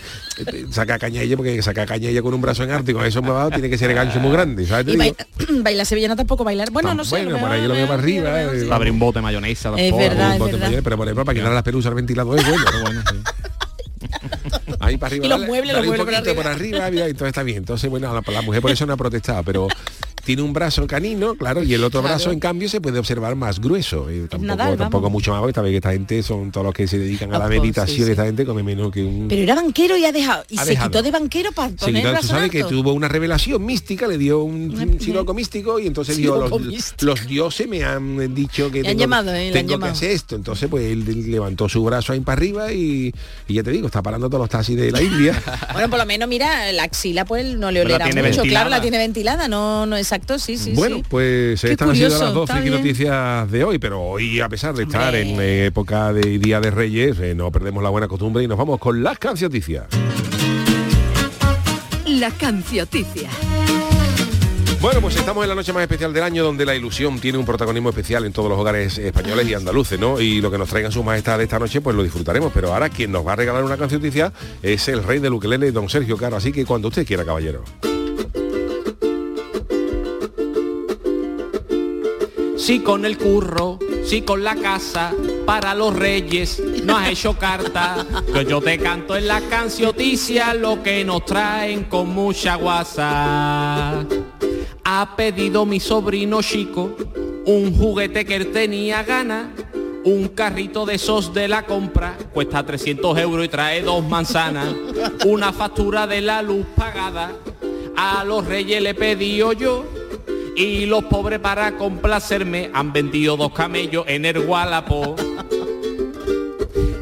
S1: saca caña a ella porque saca caña a ella con un brazo en arte y con eso abajo tiene que ser el gancho muy grande, ¿sabes?
S2: Y baila, bailar sevillana tampoco bailar. Bueno, no sé.
S1: Bueno, por ahí lo veo para arriba, eh,
S2: sí.
S3: Va a abrir un bote de mayonesa.
S2: Es verdad,
S1: Un mayor, pero por ejemplo para quitar las pelusas al ventilador es bueno. Ahí para arriba.
S2: Y los muebles,
S1: dale
S2: los muebles
S1: poquito arriba, mira, y todo está bien. Entonces, bueno, la, la mujer por eso no ha protestado, pero tiene un brazo canino, claro, y el otro
S2: Claro.
S1: brazo, en cambio, se puede observar más grueso. Y tampoco,
S2: Nadal,
S1: tampoco
S2: vamos.
S1: mucho más, porque esta vez que esta gente son todos los que se dedican a la
S2: sí,
S1: meditación,
S2: sí.
S1: esta gente come menos que un...
S2: Pero era banquero y ha dejado. Y
S1: Ha
S2: se
S1: dejado.
S2: quitó de banquero para poner el
S1: claro, tú
S2: brazo
S1: sabes que tuvo una revelación mística, le dio un, un siroco místico y entonces dijo, los, dioses me han dicho que
S2: han
S1: tengo,
S2: llamado, eh, han
S1: tengo que
S2: llamado.
S1: hacer esto. Entonces pues él levantó su brazo ahí para arriba y, y ya te digo, está parando todos los taxis de la India.
S2: Bueno, por lo menos, mira, la axila pues no le olerá
S3: tiene
S2: mucho.
S3: ventilada.
S2: Claro, la tiene ventilada, no, no exacto, sí, sí,
S1: bueno,
S2: sí.
S1: pues
S2: Qué
S1: estas han sido las dos friki noticias de hoy, pero hoy a pesar de estar
S2: Hombre.
S1: en eh, época de Día de Reyes, eh, no perdemos la buena costumbre y nos vamos con las cancioticias.
S5: La cancioticia.
S1: Bueno, pues estamos en la noche más especial del año donde la ilusión tiene un protagonismo especial en todos los hogares españoles y andaluces, ¿no? Y lo que nos traigan su majestad esta noche, pues lo disfrutaremos. Pero ahora quien nos va a regalar una cancioticia es el rey del ukelele, don Sergio Caro. Así que cuando usted quiera, caballero.
S3: Sí con el curro, sí con la casa, para los reyes no has hecho carta. Pero yo te canto en la cancioticia lo que nos traen con mucha guasa. Ha pedido mi sobrino chico un juguete que él tenía gana. Un carrito de esos de la compra cuesta 300 euros y trae dos manzanas. Una factura de la luz pagada. A los reyes le pedí yo Y los pobres para complacerme han vendido dos camellos en el Gualapo.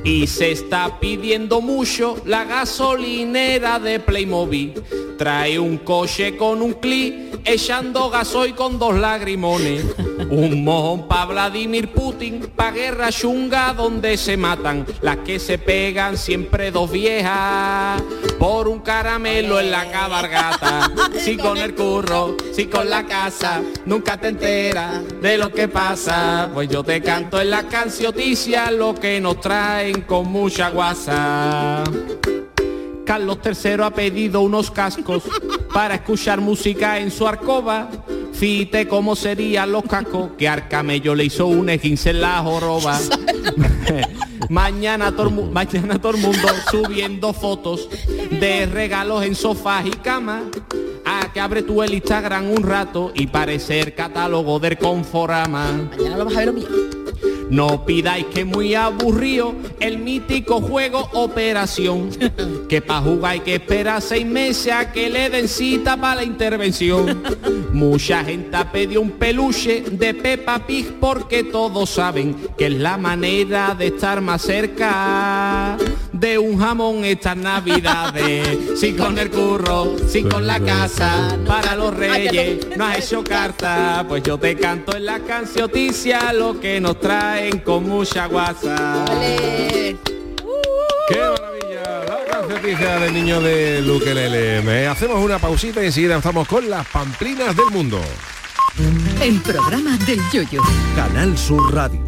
S3: Y se está pidiendo mucho la gasolinera de Playmobil. Trae un coche con un clic, echando gasoil con dos lagrimones. Un mojón pa' Vladimir Putin, pa' guerra chunga donde se matan. Las que se pegan siempre dos viejas. Por un caramelo en la cabargata. Si con el curro, si con la casa, nunca te enteras de lo que pasa. Pues yo te canto en la cancioticia lo que nos traen con mucha guasa. Carlos III ha pedido unos cascos para escuchar música en su arcoba. Fíjate cómo serían los cascos que Arcamello le hizo un esguince en la joroba. mañana, todo, mañana el mundo subiendo fotos de regalos en sofás y camas. A que abre tú el Instagram un rato y parece el catálogo del Conforama.
S2: Mañana vamos a ver lo mío.
S3: No pidáis que muy aburrido el mítico juego Operación. Que pa' jugar hay que esperar seis meses a que le den cita para la intervención. Mucha gente ha pedido un peluche de Peppa Pig porque todos saben que es la manera de estar más cerca de un jamón estas navidades. Si con el curro, si con la casa, para los reyes no has hecho carta, pues yo te canto en la cancioticia lo que nos traen con mucha guasa.
S1: ¡Qué maravilla! La cancioticia del niño de Luquelele. Hacemos una pausita y enseguida estamos con las pamplinas del mundo.
S5: El programa del yoyo.
S7: Canal Sur Radio.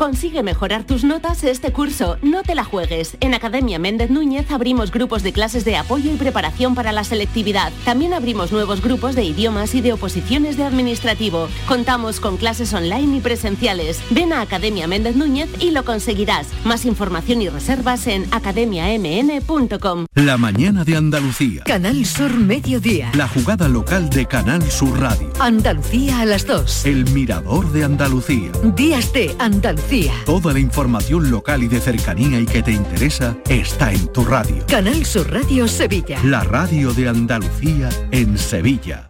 S8: Consigue mejorar tus notas este curso. No te la juegues. En Academia Méndez Núñez abrimos grupos de clases de apoyo y preparación para la selectividad. También abrimos nuevos grupos de idiomas y de oposiciones de administrativo. Contamos con clases online y presenciales. Ven a Academia Méndez Núñez y lo conseguirás. Más información y reservas en academiamn.com.
S7: La mañana de Andalucía.
S5: Canal Sur Mediodía.
S7: La jugada local de Canal Sur Radio.
S5: Andalucía a las 2.
S7: El mirador de Andalucía.
S5: Días de Andalucía.
S7: Toda la información local y de cercanía y que te interesa está en tu radio.
S5: Canal Sur Radio Sevilla.
S7: La radio de Andalucía en Sevilla.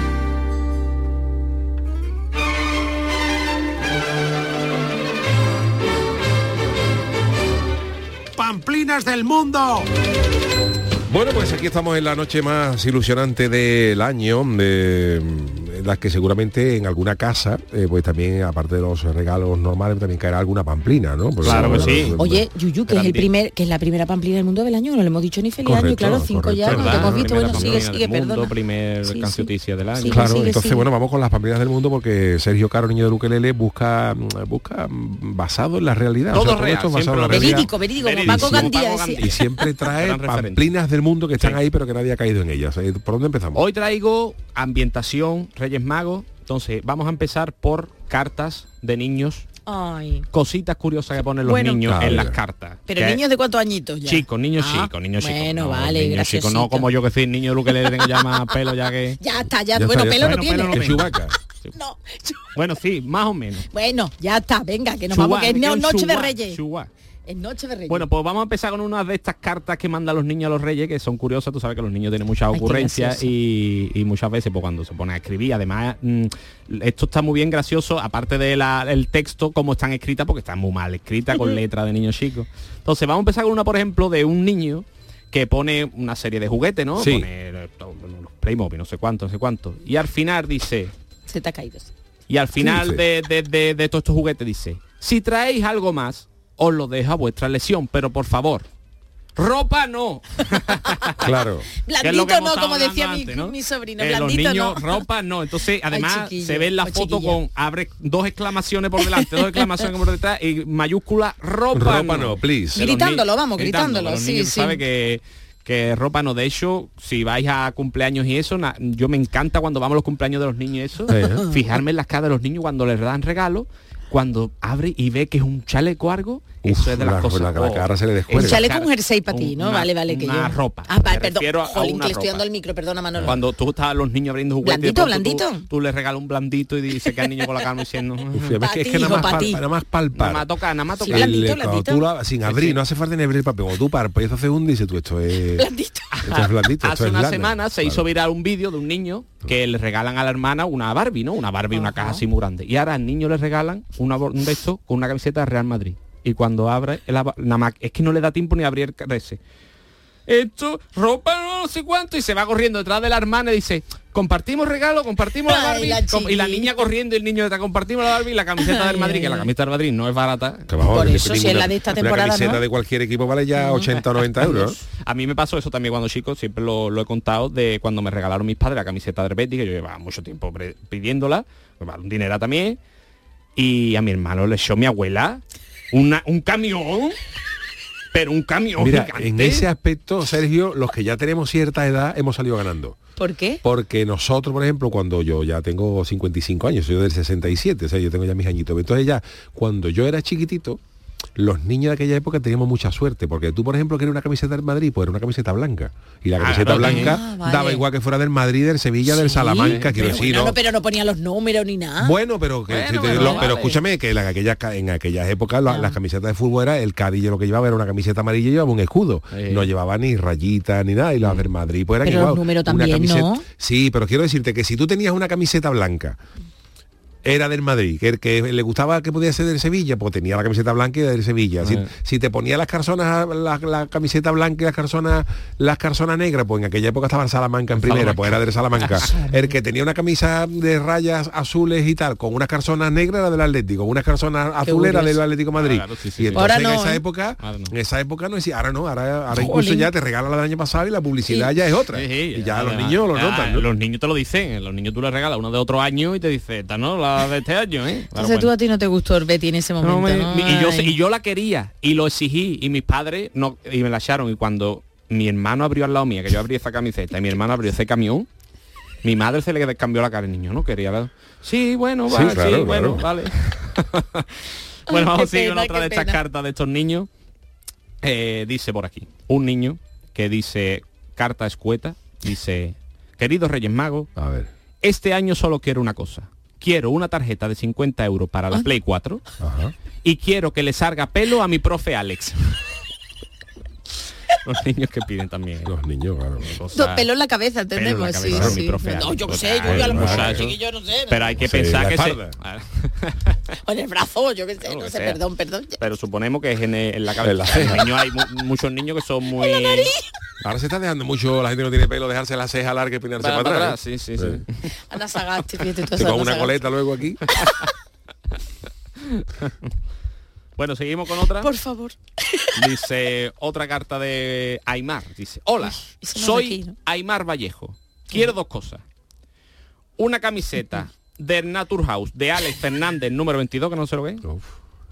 S9: Pamplinas del mundo.
S1: Bueno, pues aquí estamos en la noche más ilusionante del año, de, en las que seguramente en alguna casa, eh, pues también, aparte de los regalos normales, también caerá alguna pamplina, ¿no? Porque,
S3: Claro que sí.
S2: Oye, Yuyu, que es el primer, que es la primera pamplina del mundo del año, no le hemos dicho ni feliz año,
S1: Correcto,
S2: claro, cinco ya, no te hemos visto,
S3: Primera
S2: bueno, sigue, sigue,
S3: del mundo,
S2: perdona.
S3: primer
S2: Sí, sí.
S3: cancioticia del año.
S2: Sigue,
S1: Claro,
S2: sigue,
S1: entonces
S2: sigue.
S1: bueno, vamos con las pamplinas del mundo porque Sergio Caro, niño de Luquelele, busca, busca basado en la realidad.
S3: Todo real,
S1: esto es basado
S3: siempre
S1: en la realidad.
S2: Verídico, verídico, como. Paco Gandía.
S1: Y siempre trae pamplinas del mundo que están ahí pero que nadie ha caído en ellas. Eh, ¿Por dónde empezamos?
S3: Hoy traigo ambientación, Reyes Magos. Entonces, vamos a empezar por cartas de niños
S2: Ay.
S3: Cositas curiosas que ponen los
S2: Bueno.
S3: niños en las cartas.
S2: Pero niños de cuántos añitos ya.
S3: Chicos, niños
S2: Ah,
S3: chicos, niños chicos.
S2: Bueno,
S3: no,
S2: vale,
S3: niños chicos, no como yo que soy niño lo que le tengo ya más pelo ya que.
S2: Ya está, ya,
S1: Ya
S2: bueno,
S1: está, ya
S2: pelo
S1: está.
S2: no
S3: Bueno,
S2: tiene.
S3: pelo no. Bueno, sí, más o menos.
S2: Bueno, ya está, venga, que nos
S3: Chua,
S2: vamos, que es noche de reyes.
S3: chua.
S2: Es noche de reyes.
S3: Bueno, pues vamos a empezar con una de estas cartas que mandan los niños a los reyes, que son curiosas. Tú sabes que los niños tienen muchas ocurrencias y, y muchas veces pues, cuando se pone a escribir, además, mm, esto está muy bien gracioso, aparte del texto, como están escritas, porque están muy mal escritas, con letra de niños chicos. Entonces, vamos a empezar con una, por ejemplo, de un niño que pone una serie de juguetes, ¿no?
S1: Sí.
S3: Pone eh, los Playmobil, no sé cuánto, no sé cuánto. Y al final dice,
S2: Se te ha caído.
S3: y al final
S1: Sí.
S3: de, de- de- de todos estos juguetes dice, si traéis algo más, os lo dejo a vuestra lesión, pero por favor, ropa no.
S1: Claro.
S2: Blandito
S3: que
S2: no, como decía mi,
S3: antes, ¿no?
S2: mi sobrino,
S3: Eh, los niños,
S2: no.
S3: ropa no. Entonces, además, se ve en la
S2: ay,
S3: foto
S2: chiquilla.
S3: con abre dos exclamaciones por delante, dos exclamaciones por detrás y mayúscula ropa,
S1: Ropa no, please.
S2: Gritándolo, vamos, gritándolo,
S3: los
S2: sí,
S3: niños,
S2: sí.
S3: sabe que que ropa no de hecho si vais a cumpleaños y eso na- yo me encanta cuando vamos a los cumpleaños de los niños y eso
S1: Sí, ¿eh?
S3: fijarme en las caras de los niños cuando les dan regalos cuando abre y ve que es un chaleco algo
S1: Uf,
S3: eso es de las
S1: la-
S3: cosas
S1: la- la
S3: oh,
S1: cara se le
S2: Un
S1: descuelga.
S3: esa
S2: chaleco, un jersey para ti, ¿no?
S3: una-
S2: vale, vale, que
S3: una
S2: yo...
S3: ropa.
S2: Ah, vale,
S3: Me
S2: perdón.
S3: a
S2: Jolín, que le estoy
S3: ropa.
S2: dando el micro, perdona, Manolo.
S3: cuando tú estás los niños abriendo juguetes
S2: Blandito,
S3: tú-
S2: blandito.
S3: Tú, le regalas un blandito y dice que al niño con la calma diciendo
S1: Uf, es
S2: Pa'
S1: que, es
S2: ti,
S1: que nada, más
S2: pa'
S1: pal-
S2: ti.
S1: nada más
S3: nada
S1: palpar.
S3: más toca nada más
S2: Sí,
S3: toca
S1: El-
S2: blandito,
S1: cuando
S2: blandito.
S1: tú la- sin abrir,
S3: sí.
S1: no hace falta ni abrir el papel. Cuando tú parpadeas hace un dices tú, esto es...
S2: Blandito.
S1: Esto es blandito,
S3: Hace una semana se hizo viral un vídeo de un niño que le regalan a la hermana una Barbie, ¿no? Una Barbie, una caja así muy grande. Y ahora al niño le regalan una, un de estos con una camiseta de Real Madrid. Y cuando abre, el nada más, es que no le da tiempo ni a abrir el ese. Esto, ropa no sé cuánto, y se va corriendo detrás de la hermana y dice, compartimos regalo, compartimos la
S2: Ay,
S3: Barbie.
S2: la
S3: Com- y la niña corriendo y el niño detrás, compartimos la Barbie y la camiseta del Madrid,
S2: ay,
S3: que la camiseta del Madrid no es barata.
S1: Que
S2: Por eso, si
S1: ninguna-
S2: es la de esta temporada,
S1: Una camiseta
S2: ¿no?
S1: de cualquier equipo vale ya 80 o 90 euros.
S3: A mí me pasó eso también cuando chico, siempre lo, lo he contado, de cuando me regalaron mis padres la camiseta del Betis, que yo llevaba mucho tiempo pidiéndola, me vale un dinero también, y a mi hermano le echó mi abuela una, un camión, pero un camión
S1: Mira,
S3: gigante.
S1: en ese aspecto, Sergio, los que ya tenemos cierta edad hemos salido ganando.
S2: ¿Por qué?
S1: Porque nosotros, por ejemplo, cuando yo ya tengo 55 años, soy del 67, o sea, yo tengo ya mis añitos. Entonces ya, cuando yo era chiquitito, los niños de aquella época teníamos mucha suerte, porque tú, por ejemplo, querías una camiseta del Madrid, pues era una camiseta blanca. Y la camiseta
S3: Claro,
S1: blanca
S2: ah, vale.
S1: daba igual que fuera del Madrid, del Sevilla, del Salamanca, quiero decir,
S2: bueno,
S1: ¿no?
S2: pero no ponía los números ni nada.
S1: Bueno, pero que
S3: Bueno,
S1: si te-
S3: bueno,
S1: lo-
S3: vale.
S1: pero escúchame que en aquellas en aquellas épocas la-
S2: Ah.
S1: las camisetas de fútbol era el Cádiz lo que llevaba era una camiseta amarilla y llevaba un escudo.
S3: Sí.
S1: No llevaba ni rayitas ni nada y las del Madrid pues eran
S2: Pero números
S1: Una
S2: también,
S1: camiseta-
S2: ¿no?
S1: Sí, pero quiero decirte que si tú tenías una camiseta blanca era del Madrid, que, que le gustaba que podía ser del Sevilla, pues tenía la camiseta blanca y era del Sevilla. Si, si te ponía las carzonas, la, la camiseta blanca y las carzonas, las carzonas negras, pues en aquella época estaba el Salamanca en primera,
S3: Salamanca.
S1: pues era del Salamanca. el que tenía una camisa de rayas azules y tal, con unas carzonas negras era del Atlético, unas carzonas azules era del Atlético Madrid.
S3: Claro, sí, sí,
S1: y entonces
S2: Ahora
S1: en
S2: no,
S1: esa
S2: ¿eh?
S1: época,
S3: Ahora no.
S1: en esa época no decía, ahora no, ahora, ahora incluso
S2: Jolín.
S1: ya te regalan la del año pasado y la publicidad
S2: Sí.
S1: ya es otra. Y ya los
S3: además,
S1: niños lo
S3: ah,
S1: notan. ¿no?
S3: Los niños te lo dicen, los niños tú les regalas uno de otro año y te dice, esta no, la de este año, ¿eh? Claro,
S2: Entonces tú a ti no te gustó el Betty en ese momento,
S3: No, me-
S2: ¿no?
S3: mi- y, yo,
S2: Ay.
S3: y yo la quería y lo exigí y mis padres no y me la echaron y cuando mi hermano abrió al lado mía que yo abrí esa camiseta y mi hermano abrió ese camión mi madre se le cambió la cara al niño no quería ver sí bueno
S1: Sí,
S3: va, sí,
S1: claro,
S3: bueno vale bueno vamos a seguir con
S2: pena,
S3: otra de estas cartas de estos niños Eh, dice por aquí un niño que dice carta escueta dice queridos Reyes Magos
S1: A ver.
S3: este año solo quiero una cosa quiero una tarjeta de 50 euros para la Play 4
S1: Ajá.
S3: y quiero que le salga pelo a mi profe Alex. Los niños que piden también.
S1: Los niños, claro.
S2: Do- pelo en la cabeza, entendemos, sí,
S3: mi
S2: sí.
S3: profe
S2: No,
S3: Alex.
S2: yo qué sé, yo ya lo chiquillo, no sé.
S3: Pero hay que
S1: Sí,
S3: pensar que se...
S2: O en el brazo, yo qué sé, no
S3: que
S2: sé,
S3: sea.
S2: perdón, perdón.
S3: Pero suponemos que es en, en la
S1: En
S3: cabeza.
S1: la ceja.
S3: Los niños hay mu- muchos niños que son muy...
S1: Ahora se está dejando mucho, la gente no tiene pelo, dejarse la ceja larga y peinarse
S3: Para-
S1: para,
S3: para
S1: atrás.
S3: atrás, sí, sí, sí.
S2: Sagasti, fíjate tú.
S1: Una coleta luego aquí.
S3: Bueno, seguimos con otra.
S2: Por favor.
S3: Dice otra carta de Aymar. Dice, hola, soy
S2: aquí, ¿no?
S3: Aymar Vallejo. Quiero dos cosas. Una camiseta del Naturhaus de Alex Fernández, número 22, que no sé lo que es.
S1: Uf.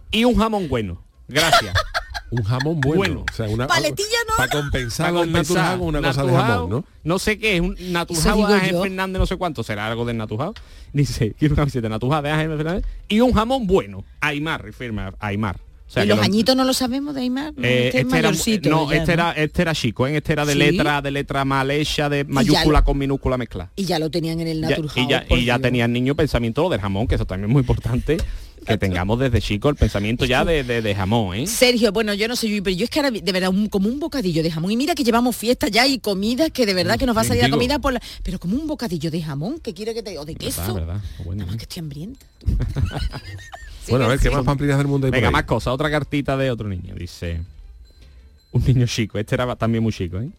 S3: Y un jamón bueno. Gracias.
S1: Un jamón bueno.
S3: Bueno.
S1: O sea, una,
S2: Paletilla no.
S1: Para compensar
S3: Para
S1: con una cosa de jamón, ¿no?
S3: No sé qué, es un
S2: digo
S3: de Ángel. Fernández, no sé cuánto, será algo del naturjao. Dice, quiero una camiseta de naturjao de Ángel Fernández y un jamón bueno. Aymar, firma Aymar. O sea,
S2: y los
S3: lo-
S2: añitos no lo sabemos de Aymar.
S3: eh,
S2: este es
S3: este era,
S2: mayorcito.
S3: no,
S2: ya,
S3: este era, este era chico, ¿eh? este era de
S2: ¿Sí?
S3: letra, de letra mal hecha, de mayúscula
S2: lo-
S3: con minúscula mezclada.
S2: Y ya lo tenían en el
S3: Ya-
S2: Naturjao.
S3: y ya, y ya
S2: Dios.
S3: tenía el niño pensamiento lo del jamón, que eso también es muy importante, que tengamos desde chico el pensamiento ya de, de- de jamón, ¿eh?
S2: Sergio, bueno, yo no sé yo, pero yo es que ahora de verdad un- como un bocadillo de jamón y mira que llevamos fiesta ya y comida que de verdad que nos va a salir la comida por la, pero como un bocadillo de jamón que quiere que te o de queso.
S3: ¿Verdad, verdad? Bueno,
S2: No, que estoy hambrienta.
S1: Bueno, a ver, ¿qué
S2: sigue.
S1: más pamplinas del mundo hay por
S3: Venga,
S1: ahí?
S3: más cosas. Otra cartita de otro niño. Dice, un niño chico, este era también muy chico, ¿eh?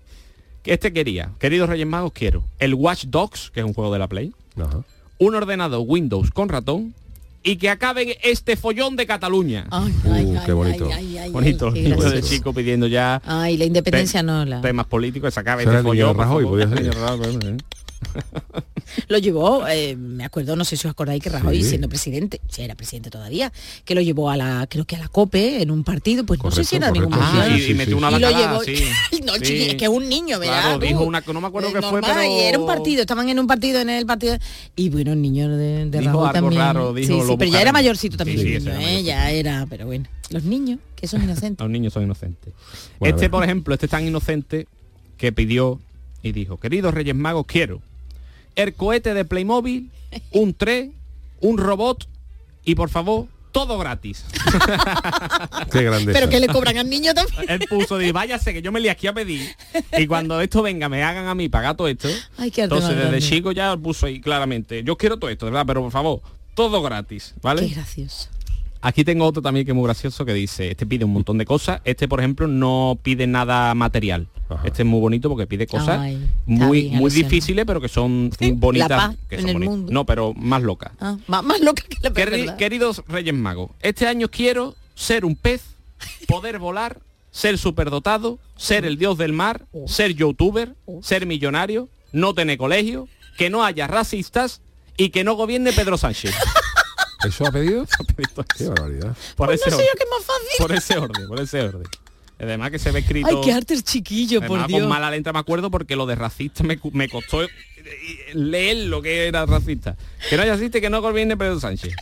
S3: Que este quería, queridos Reyes Magos, quiero el Watch Dogs, que es un juego de la Play,
S1: Ajá.
S3: un ordenador Windows con ratón y que acabe este follón de Cataluña.
S2: Ay,
S1: Uh,
S2: ay,
S1: qué
S2: ay,
S1: bonito.
S2: ay, ay, ay,
S3: Bonito,
S2: qué
S3: niño de chico pidiendo ya
S2: Ay, la independencia no la.
S3: temas políticos, se acabe este follón.
S1: Rajoy,
S2: Lo llevó, eh, me acuerdo, no sé si os acordáis que Rajoy
S1: Sí.
S2: siendo presidente, si era presidente todavía, que lo llevó a la, creo que a la COPE en un partido, pues no sé si
S1: Correcto,
S2: era ningún
S1: correcto.
S2: mundial.
S3: Ah, y, y metió una
S2: y lo llevó
S3: sí.
S2: no
S3: Sí.
S2: chiqui, es que es un niño ¿verdad?
S3: Claro,
S2: Tú?
S3: dijo una que no me acuerdo
S2: Eh,
S3: qué fue,
S2: normal,
S3: pero
S2: y era un partido estaban en un partido en el partido y bueno el niño de, de
S3: Dijo
S2: Rajoy
S3: algo
S2: también
S3: raro, dijo,
S2: sí, sí, pero ya era mayorcito también
S3: Sí, sí,
S2: el
S3: ese
S2: niño,
S3: era
S2: ¿eh?
S3: mayorcito.
S2: ya era pero bueno los niños que son inocentes
S3: Los niños son inocentes.
S1: Bueno,
S3: este, por ejemplo, este es tan inocente que pidió y dijo, queridos Reyes Magos, quiero el cohete de Playmobil, un tren, un robot y por favor, todo gratis.
S1: Qué grande.
S2: pero que le cobran al niño también
S3: Él puso, dice, váyase que yo me lié aquí a pedir. Y cuando esto venga, me hagan a mí pagar todo esto.
S2: Ay, qué
S3: Entonces, desde
S2: grande.
S3: chico ya puso ahí claramente, yo quiero todo esto, ¿verdad? Pero por favor, todo gratis, ¿vale?
S2: qué gracioso
S3: Aquí tengo otro también que es muy gracioso que dice, este pide un montón de cosas, este por ejemplo no pide nada material.
S1: Ajá.
S3: Este es muy bonito porque pide cosas
S2: Ay,
S3: muy
S2: bien,
S3: muy difíciles pero que son
S2: Sí,
S3: bonitas.
S2: la paz
S3: que
S2: en
S3: son
S2: el
S3: bonitas.
S2: mundo.
S3: No, pero más locas.
S2: Ah, más, más loca que la
S3: Queri-
S2: verdad.
S3: queridos Reyes Magos, este año quiero ser un pez, poder volar, ser superdotado, ser el dios del mar, ser youtuber, ser millonario, no tener colegio, que no haya racistas y que no gobierne Pedro Sánchez.
S1: ¿Eso ha pedido? Qué barbaridad.
S3: por
S2: no
S3: ese
S2: sé yo
S3: orden.
S2: qué es más fácil
S3: Por ese orden, por ese orden. Además que se ve escrito...
S2: ay qué arte el chiquillo por
S3: Además,
S2: Dios
S3: con mala letra me acuerdo porque lo de racista me, me costó eh, leer lo que era racista. Que no haya racista y que no gobierne Pedro Sánchez.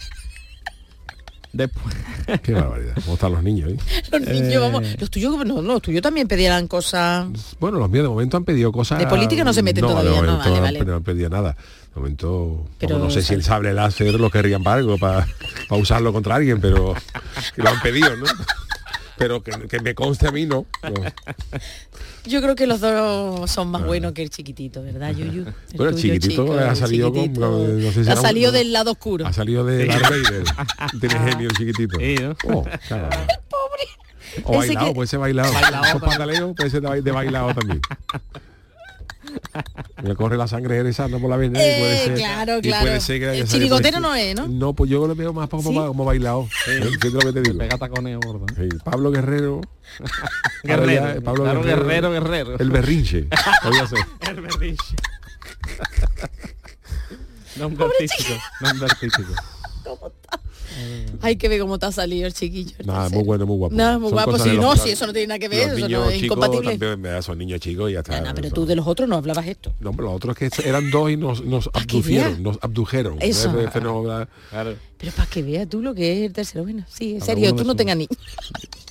S3: Después...
S1: Qué barbaridad. ¿Cómo están los niños? eh?
S2: los niños vamos
S3: Eh.
S2: los tuyos no los tuyos también pedían cosas
S1: Bueno, los míos de momento han pedido cosas...
S2: De política no se meten todavía,
S1: de
S2: ¿no? Vale,
S1: no,
S2: vale.
S1: no han pedido nada. De momento,
S2: Pero
S1: no sé si el sable láser lo querrían para algo, para, para usarlo contra alguien, pero lo han pedido, ¿no? Pero que, que me conste a mí, no. no.
S2: yo creo que los dos son más buenos que el chiquitito verdad Yuyu
S1: Bueno, el chiquitito
S2: chico,
S1: ha
S2: el
S1: salido con-
S2: chiquitito.
S1: no sé si
S2: ha
S1: un-
S2: salido del lado oscuro
S1: Ha salido de
S3: Sí.
S1: Darth Vader. Tiene genio el chiquitito.
S3: Sí, ¿no?
S1: Oh, claro. O
S2: Ese
S1: bailado,
S2: que-
S1: puede ser bailado.
S3: Bailado
S1: Esos
S3: también.
S1: pantaleos puede ser de bailado también. Me corre la sangre eresando por la vena y
S2: Eh,
S1: puede ser.
S2: claro,
S1: y
S2: claro.
S1: puede ser que
S2: El chirigotero no es, ¿no?
S1: No, pues yo lo veo más como,
S2: ¿Sí?
S1: como bailado. ¿eh? Fíjate lo que te digo.
S3: Pega taconeo gordo.
S1: Sí, Pablo Guerrero.
S3: Guerrero,
S1: ya, Pablo
S3: claro,
S1: Guerrero,
S3: Guerrero, Guerrero.
S1: El berrinche.
S3: El berrinche. Nombre artístico, nombre artístico.
S2: Ay, que ve cómo te ha salido el chiquillo. el
S1: Nada,
S2: tercero.
S1: muy bueno, muy guapo.
S2: Nada, muy
S1: Son
S2: guapo.
S1: cosas
S2: Sí,
S1: de
S2: no,
S1: los-
S2: sí, eso no tiene nada que ver,
S1: los
S2: eso
S1: niños
S2: no es
S1: chicos
S2: incompatible.
S1: también, ¿verdad? son niños chicos y ya está.
S2: Pero
S1: Eso.
S2: tú de los otros no hablabas esto.
S1: No, pero los otros que eran dos y nos, nos abducieron, nos abdujeron.
S2: Eso.
S1: No,
S3: Claro.
S2: Pero para que veas tú lo que es el tercero. Bueno, sí, en serio, tú no tengas ni...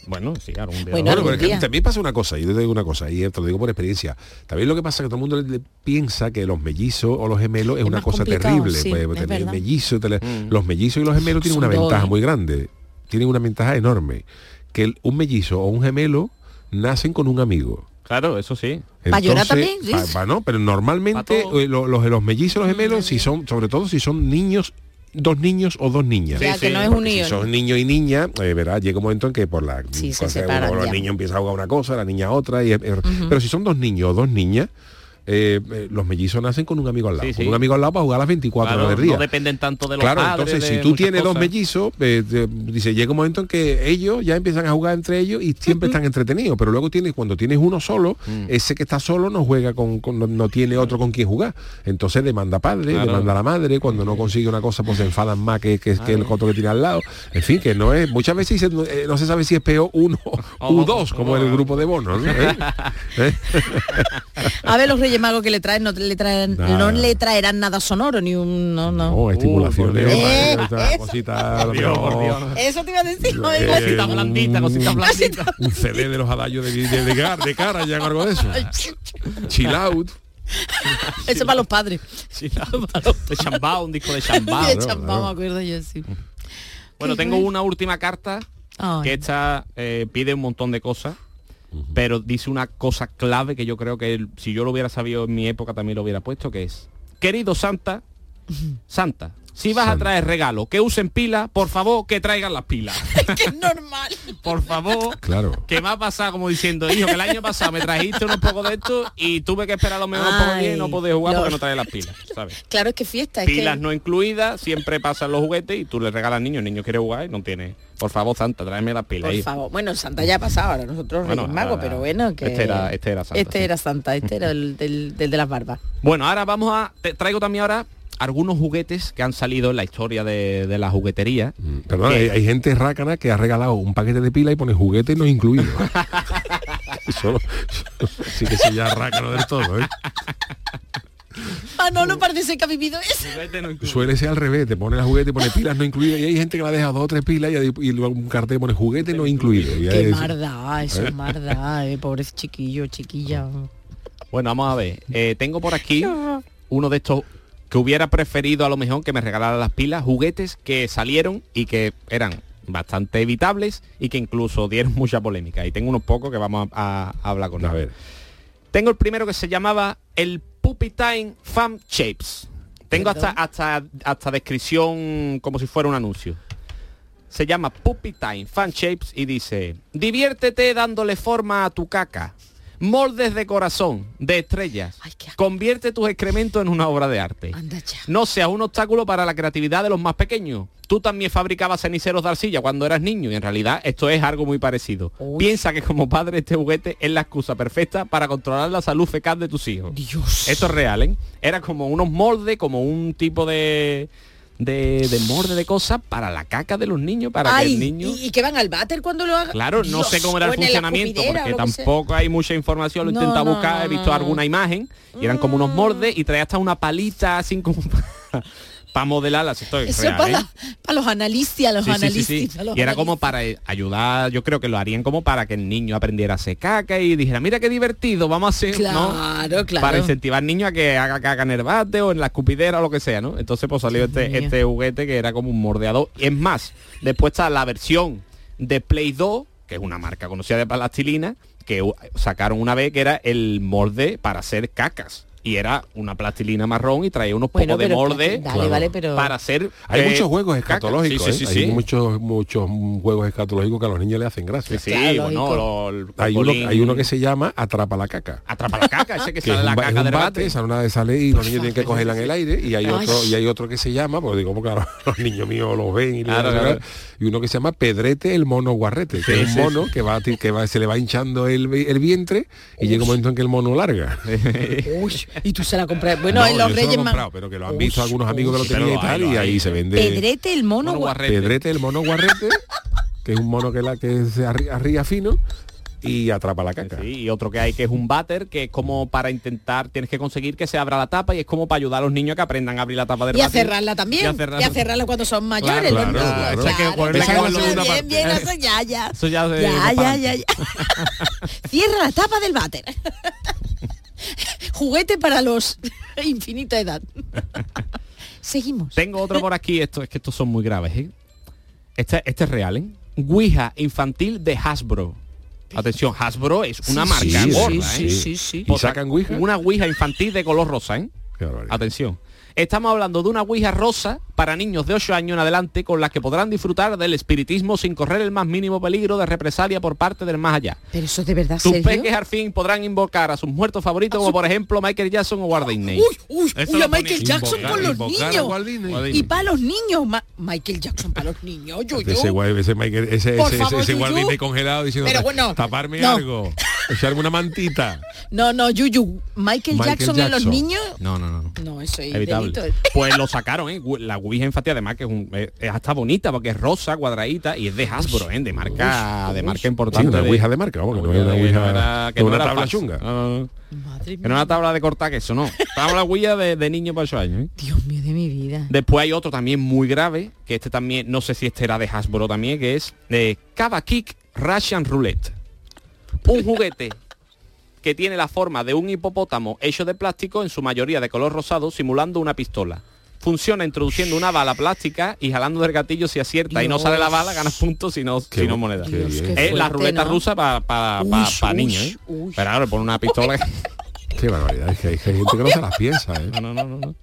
S3: Bueno, sí, algún día.
S2: Bueno,
S1: pero es que
S2: día.
S1: también pasa una cosa, y yo te digo una cosa, y te lo digo por experiencia. También lo que pasa es que todo el mundo le, le piensa que los mellizos o los gemelos es, una cosa terrible.
S2: sí,
S1: pues,
S2: es
S1: tener
S2: verdad.
S1: mellizos, tener-
S3: Mm.
S1: Los mellizos y los gemelos tienen
S2: Son
S1: una
S2: dos,
S1: ventaja
S2: ¿eh?
S1: muy grande. Tienen una ventaja enorme. Que el- un mellizo o un gemelo nacen con un amigo.
S3: Claro, eso sí.
S1: Entonces,
S2: también, ¿sí?
S1: pa- pa- no, pero normalmente eh, lo- los, los mellizos y los gemelos, si son, sobre todo si son niños, dos niños o dos niñas.
S3: Sí,
S2: que
S3: sí,
S2: no es un niño.
S1: si son niño y niña, eh, verá, llega un momento en que por la
S2: Sí, se
S1: cosa,
S2: separan
S1: uno- los niños empiezan a jugar una cosa, la niña otra, y, eh, pero si son dos niños o dos niñas, eh, eh, los mellizos nacen con un amigo al lado.
S3: Sí, sí.
S1: Con un amigo al lado para jugar a las 24
S3: Claro,
S1: horas del día.
S3: no dependen tanto de los
S1: Claro,
S3: padres,
S1: entonces
S3: de
S1: si tú tienes dos mellizos, eh, te- dice, llega un momento en que ellos ya empiezan a jugar entre ellos y siempre están entretenidos, pero luego tienes, cuando tienes uno solo,
S3: Mm.
S1: ese que está solo no juega con, con- no, no tiene otro con quien jugar. Entonces demanda padre,
S3: Claro.
S1: demanda a la madre, cuando no consigue una cosa pues se enfadan más que, que, que el otro que tiene al lado. En fin, que no es, muchas veces dice, eh, no se sabe si es peor uno u dos, como en el grupo de bonos. ¿no? ¿Eh? ¿Eh?
S2: A ver los Reyes Magos que le traen, no le traen,
S1: Nada.
S2: no le traerán nada sonoro, ni un. No, no.
S1: No, estimulaciones,
S2: Dios.
S1: eh, esta
S2: eso. te iba a decir.
S1: eh,
S2: oiga.
S3: Cosita blandita, cosita blandita.
S1: un CD de los adallos de, de, de, Gar- de cara ya algo de eso. Chill out.
S2: Eso para los padres.
S3: de Chambao, un disco de Chambao.
S2: de champán, me acuerdo yo, sí.
S3: Bueno, tengo una última carta
S2: Ay.
S3: que esta eh, pide un montón de cosas, pero dice una cosa clave que yo creo que si yo lo hubiera sabido en mi época también lo hubiera puesto, que es, querido Santa, Santa, si vas a traer regalo que usen pila, por favor que traigan las pilas.
S2: que es normal.
S3: Por favor,
S1: Claro.
S3: que me ha pasado como diciendo, hijo, que el año pasado me trajiste unos pocos de esto y tuve que esperar a lo mejor pocos días y no podés jugar porque no trae las pilas, ¿sabes?
S2: Claro, es que fiesta. Es
S3: pilas
S2: que...
S3: no incluidas, siempre pasan los juguetes y tú le regalas al niño, el niño quiere jugar y no tiene. Por favor, Santa, tráeme las pilas.
S2: Por favor. Bueno, Santa ya ha pasado, ahora nosotros
S3: Bueno,
S2: Reyes Magos,
S3: ahora-
S2: pero bueno, que...
S3: este era- este era Santa,
S2: Este
S3: sí.
S2: era Santa, este era el del, del de las barbas.
S3: Bueno, ahora vamos a. Te traigo también ahora algunos juguetes que han salido en la historia de, de la juguetería.
S1: Perdón, hay, hay gente rácana que ha regalado un paquete de pila y pone juguete no incluido. Eso- sí que se ya rácano del todo, ¿eh?
S2: Ah, no, no parece que ha vivido eso.
S1: Suele ser al revés, te pone el juguete y pone pilas no incluidas y hay gente que le ha dejado dos o tres pilas y, y luego un cartel pone juguete no incluido. Y
S2: Qué
S1: es-
S2: mardad, eso
S1: ¿Eh?
S2: es mardad, eh, pobre chiquillo, chiquilla.
S3: Bueno, vamos a ver. Eh, tengo por aquí uno de estos que hubiera preferido a lo mejor que me regalaran las pilas, juguetes que salieron y que eran bastante evitables y que incluso dieron mucha polémica. Y tengo unos pocos que vamos a, a hablar con
S1: A
S3: él.
S1: ver.
S3: Tengo el primero que se llamaba el Puppy Time Fan Shapes. Tengo hasta, hasta, hasta descripción como si fuera un anuncio. Se llama Puppy Time Fan Shapes y dice, diviértete dándole forma a tu caca. Moldes de corazón, de estrellas. Convierte tus excrementos en una obra de arte. No seas un obstáculo para la creatividad de los más pequeños. Tú también fabricabas ceniceros de arcilla cuando eras niño y en realidad esto es algo muy parecido. Piensa que como padre este juguete es la excusa perfecta para controlar la salud fecal de tus hijos.
S2: Dios.
S3: Esto es real, ¿eh? Era como unos moldes, como un tipo de, de, de molde de cosas para la caca de los niños, para que el niño...
S2: y, y que van al váter cuando lo hagan.
S3: Claro, no sé cómo era el funcionamiento porque tampoco hay mucha información, lo he
S2: No,
S3: intentado
S2: no,
S3: buscar,
S2: no,
S3: he visto.
S2: Mm.
S3: alguna imagen y eran como unos moldes y traía hasta una palita así como para modelarlas. Esto es
S2: Eso
S3: real,
S2: para,
S3: ¿eh?
S2: para los analistas, los
S3: Sí,
S2: analistas.
S3: sí.
S2: para los
S3: Y era como para eh, ayudar, yo creo que lo harían como para que el niño aprendiera a hacer caca y dijera, mira qué divertido, vamos a hacer, ¿no?
S2: Claro, claro.
S3: Para incentivar al niño a que haga caca en el bate o en la escupidera o lo que sea, ¿no? Entonces pues salió este,
S2: mío.
S3: este juguete que era como un mordeador. Y es más, después está la versión de Play 2, que es una marca conocida de plastilina, que sacaron una vez que era el molde para hacer cacas. Y era una plastilina marrón y traía unos
S2: Bueno,
S3: pocos de molde
S2: Vale, vale, pero...
S3: para hacer
S1: Hay
S3: eh,
S1: muchos juegos escatológicos,
S3: Sí, sí,
S1: ¿eh?
S3: sí,
S1: hay muchos muchos juegos escatológicos que a los niños le hacen gracia.
S3: Sí, sí, bueno, lo-
S1: hay, uno, hay uno que se llama Atrapa la caca.
S3: Atrapa la caca, ese que
S1: que
S3: sale
S1: es
S3: la
S1: un,
S3: caca
S1: un
S3: del
S1: bate,
S3: bate.
S1: sale una de sale y los niños tienen que cogerla en el aire y hay
S3: Ay.
S1: otro y hay otro que se llama, pues digo, porque claro, los niños míos los ven y,
S3: Claro, claro.
S1: y uno que se llama Pedrete el mono guarrete, que
S3: Sí,
S1: es un
S3: sí,
S1: mono que va a ti- que va, se le va hinchando el, el vientre y llega un momento en que el mono larga.
S2: Uy, y tú se la compras. Bueno,
S1: No,
S2: en
S1: yo
S2: los
S1: lo he
S2: Reyes
S1: comprado,
S2: Magos.
S1: pero que lo han visto algunos amigos que lo tenían y
S3: lo
S1: tal
S3: lo
S1: y ahí se vende
S2: Pedrete, el mono.
S3: Mono
S2: gua-
S3: guarrete.
S1: Pedrete el mono guarrete, que es un mono que la que se arría fino y atrapa la caca.
S3: Sí, y otro que hay que es un váter que es como para intentar, tienes que conseguir que se abra la tapa y es como para ayudar a los niños a que aprendan a abrir la tapa del
S2: Y a cerrarla también.
S3: Y
S2: Y
S3: a cerrarla.
S2: cuando son mayores.
S3: Claro, claro, claro.
S2: Eso ya, ya.
S3: Eso ya
S2: ya, ya, ya, ya. Cierra la tapa del váter. Juguete para los infinita edad. Seguimos.
S3: Tengo otro por aquí, esto es que estos son muy graves, ¿eh? Este, este es real, ¿eh? Ouija infantil de Hasbro. Atención, Hasbro es una
S1: Sí,
S3: marca
S1: sí,
S3: gorda,
S1: sí,
S3: ¿eh?
S1: sí, sí, sí. ¿Y sacan Ouija?
S3: Una Ouija infantil de color rosa, ¿eh? Atención. Estamos hablando de una Ouija rosa para niños de 8 años en adelante con las que podrán disfrutar del espiritismo sin correr el más mínimo peligro de represalia por parte del más allá.
S2: Pero eso es de verdad,
S3: Tus
S2: Sergio.
S3: peques al fin podrán invocar a sus muertos favoritos como por ejemplo Michael Jackson o Walt Disney.
S2: Uy, uy, uy, a Michael Jackson
S3: invocar-
S2: con los niños. Y para los niños, Ma- Michael Jackson para los niños. Yo, yo.
S1: Ese, ese, Michael- ese, ese, ese
S2: Yuyu.
S1: Walt Disney congelado diciendo
S2: Pero bueno,
S1: taparme
S2: no.
S1: algo, echarme una mantita.
S2: No, no, Yuyu. Michael,
S1: Michael
S2: Jackson, en los
S1: Jackson.
S2: niños.
S3: No, no, no.
S2: No, eso es
S3: Evitable.
S2: delito.
S3: Pues lo sacaron, ¿eh? La Ouija infantil además que es, un- es- es hasta bonita porque es rosa, cuadradita y es de Hasbro, ¿eh? De marca, de marca importante.
S1: Sí, una ouija de marca, vamos, que no es una
S3: que
S1: ouija-
S3: era- que
S1: no
S3: no
S1: una
S3: era
S1: tabla chunga.
S3: Ah, que no una tabla de cortar queso, no. Tabla Ouija de, de niño para 8 años, ¿eh?
S2: Dios mío de mi vida.
S3: Después hay otro también muy grave, que este también, no sé si este era de Hasbro también, que es de Cava Kick Russian Roulette. Un juguete que tiene la forma de un hipopótamo hecho de plástico, en su mayoría de color rosado, simulando una pistola. Funciona introduciendo una bala plástica y jalando del gatillo si acierta y no sale la bala, ganas puntos, sino,
S1: Qué
S3: sino
S1: bu-
S3: monedas. Es la ruleta
S2: ¿no?
S3: rusa para
S2: Uy, uy,
S3: niños, ¿eh?
S2: uy.
S3: Pero claro, por una pistola...
S1: Qué barbaridad, es que hay, gente que no se las piensa, ¿eh?
S3: No, no, no, no, no.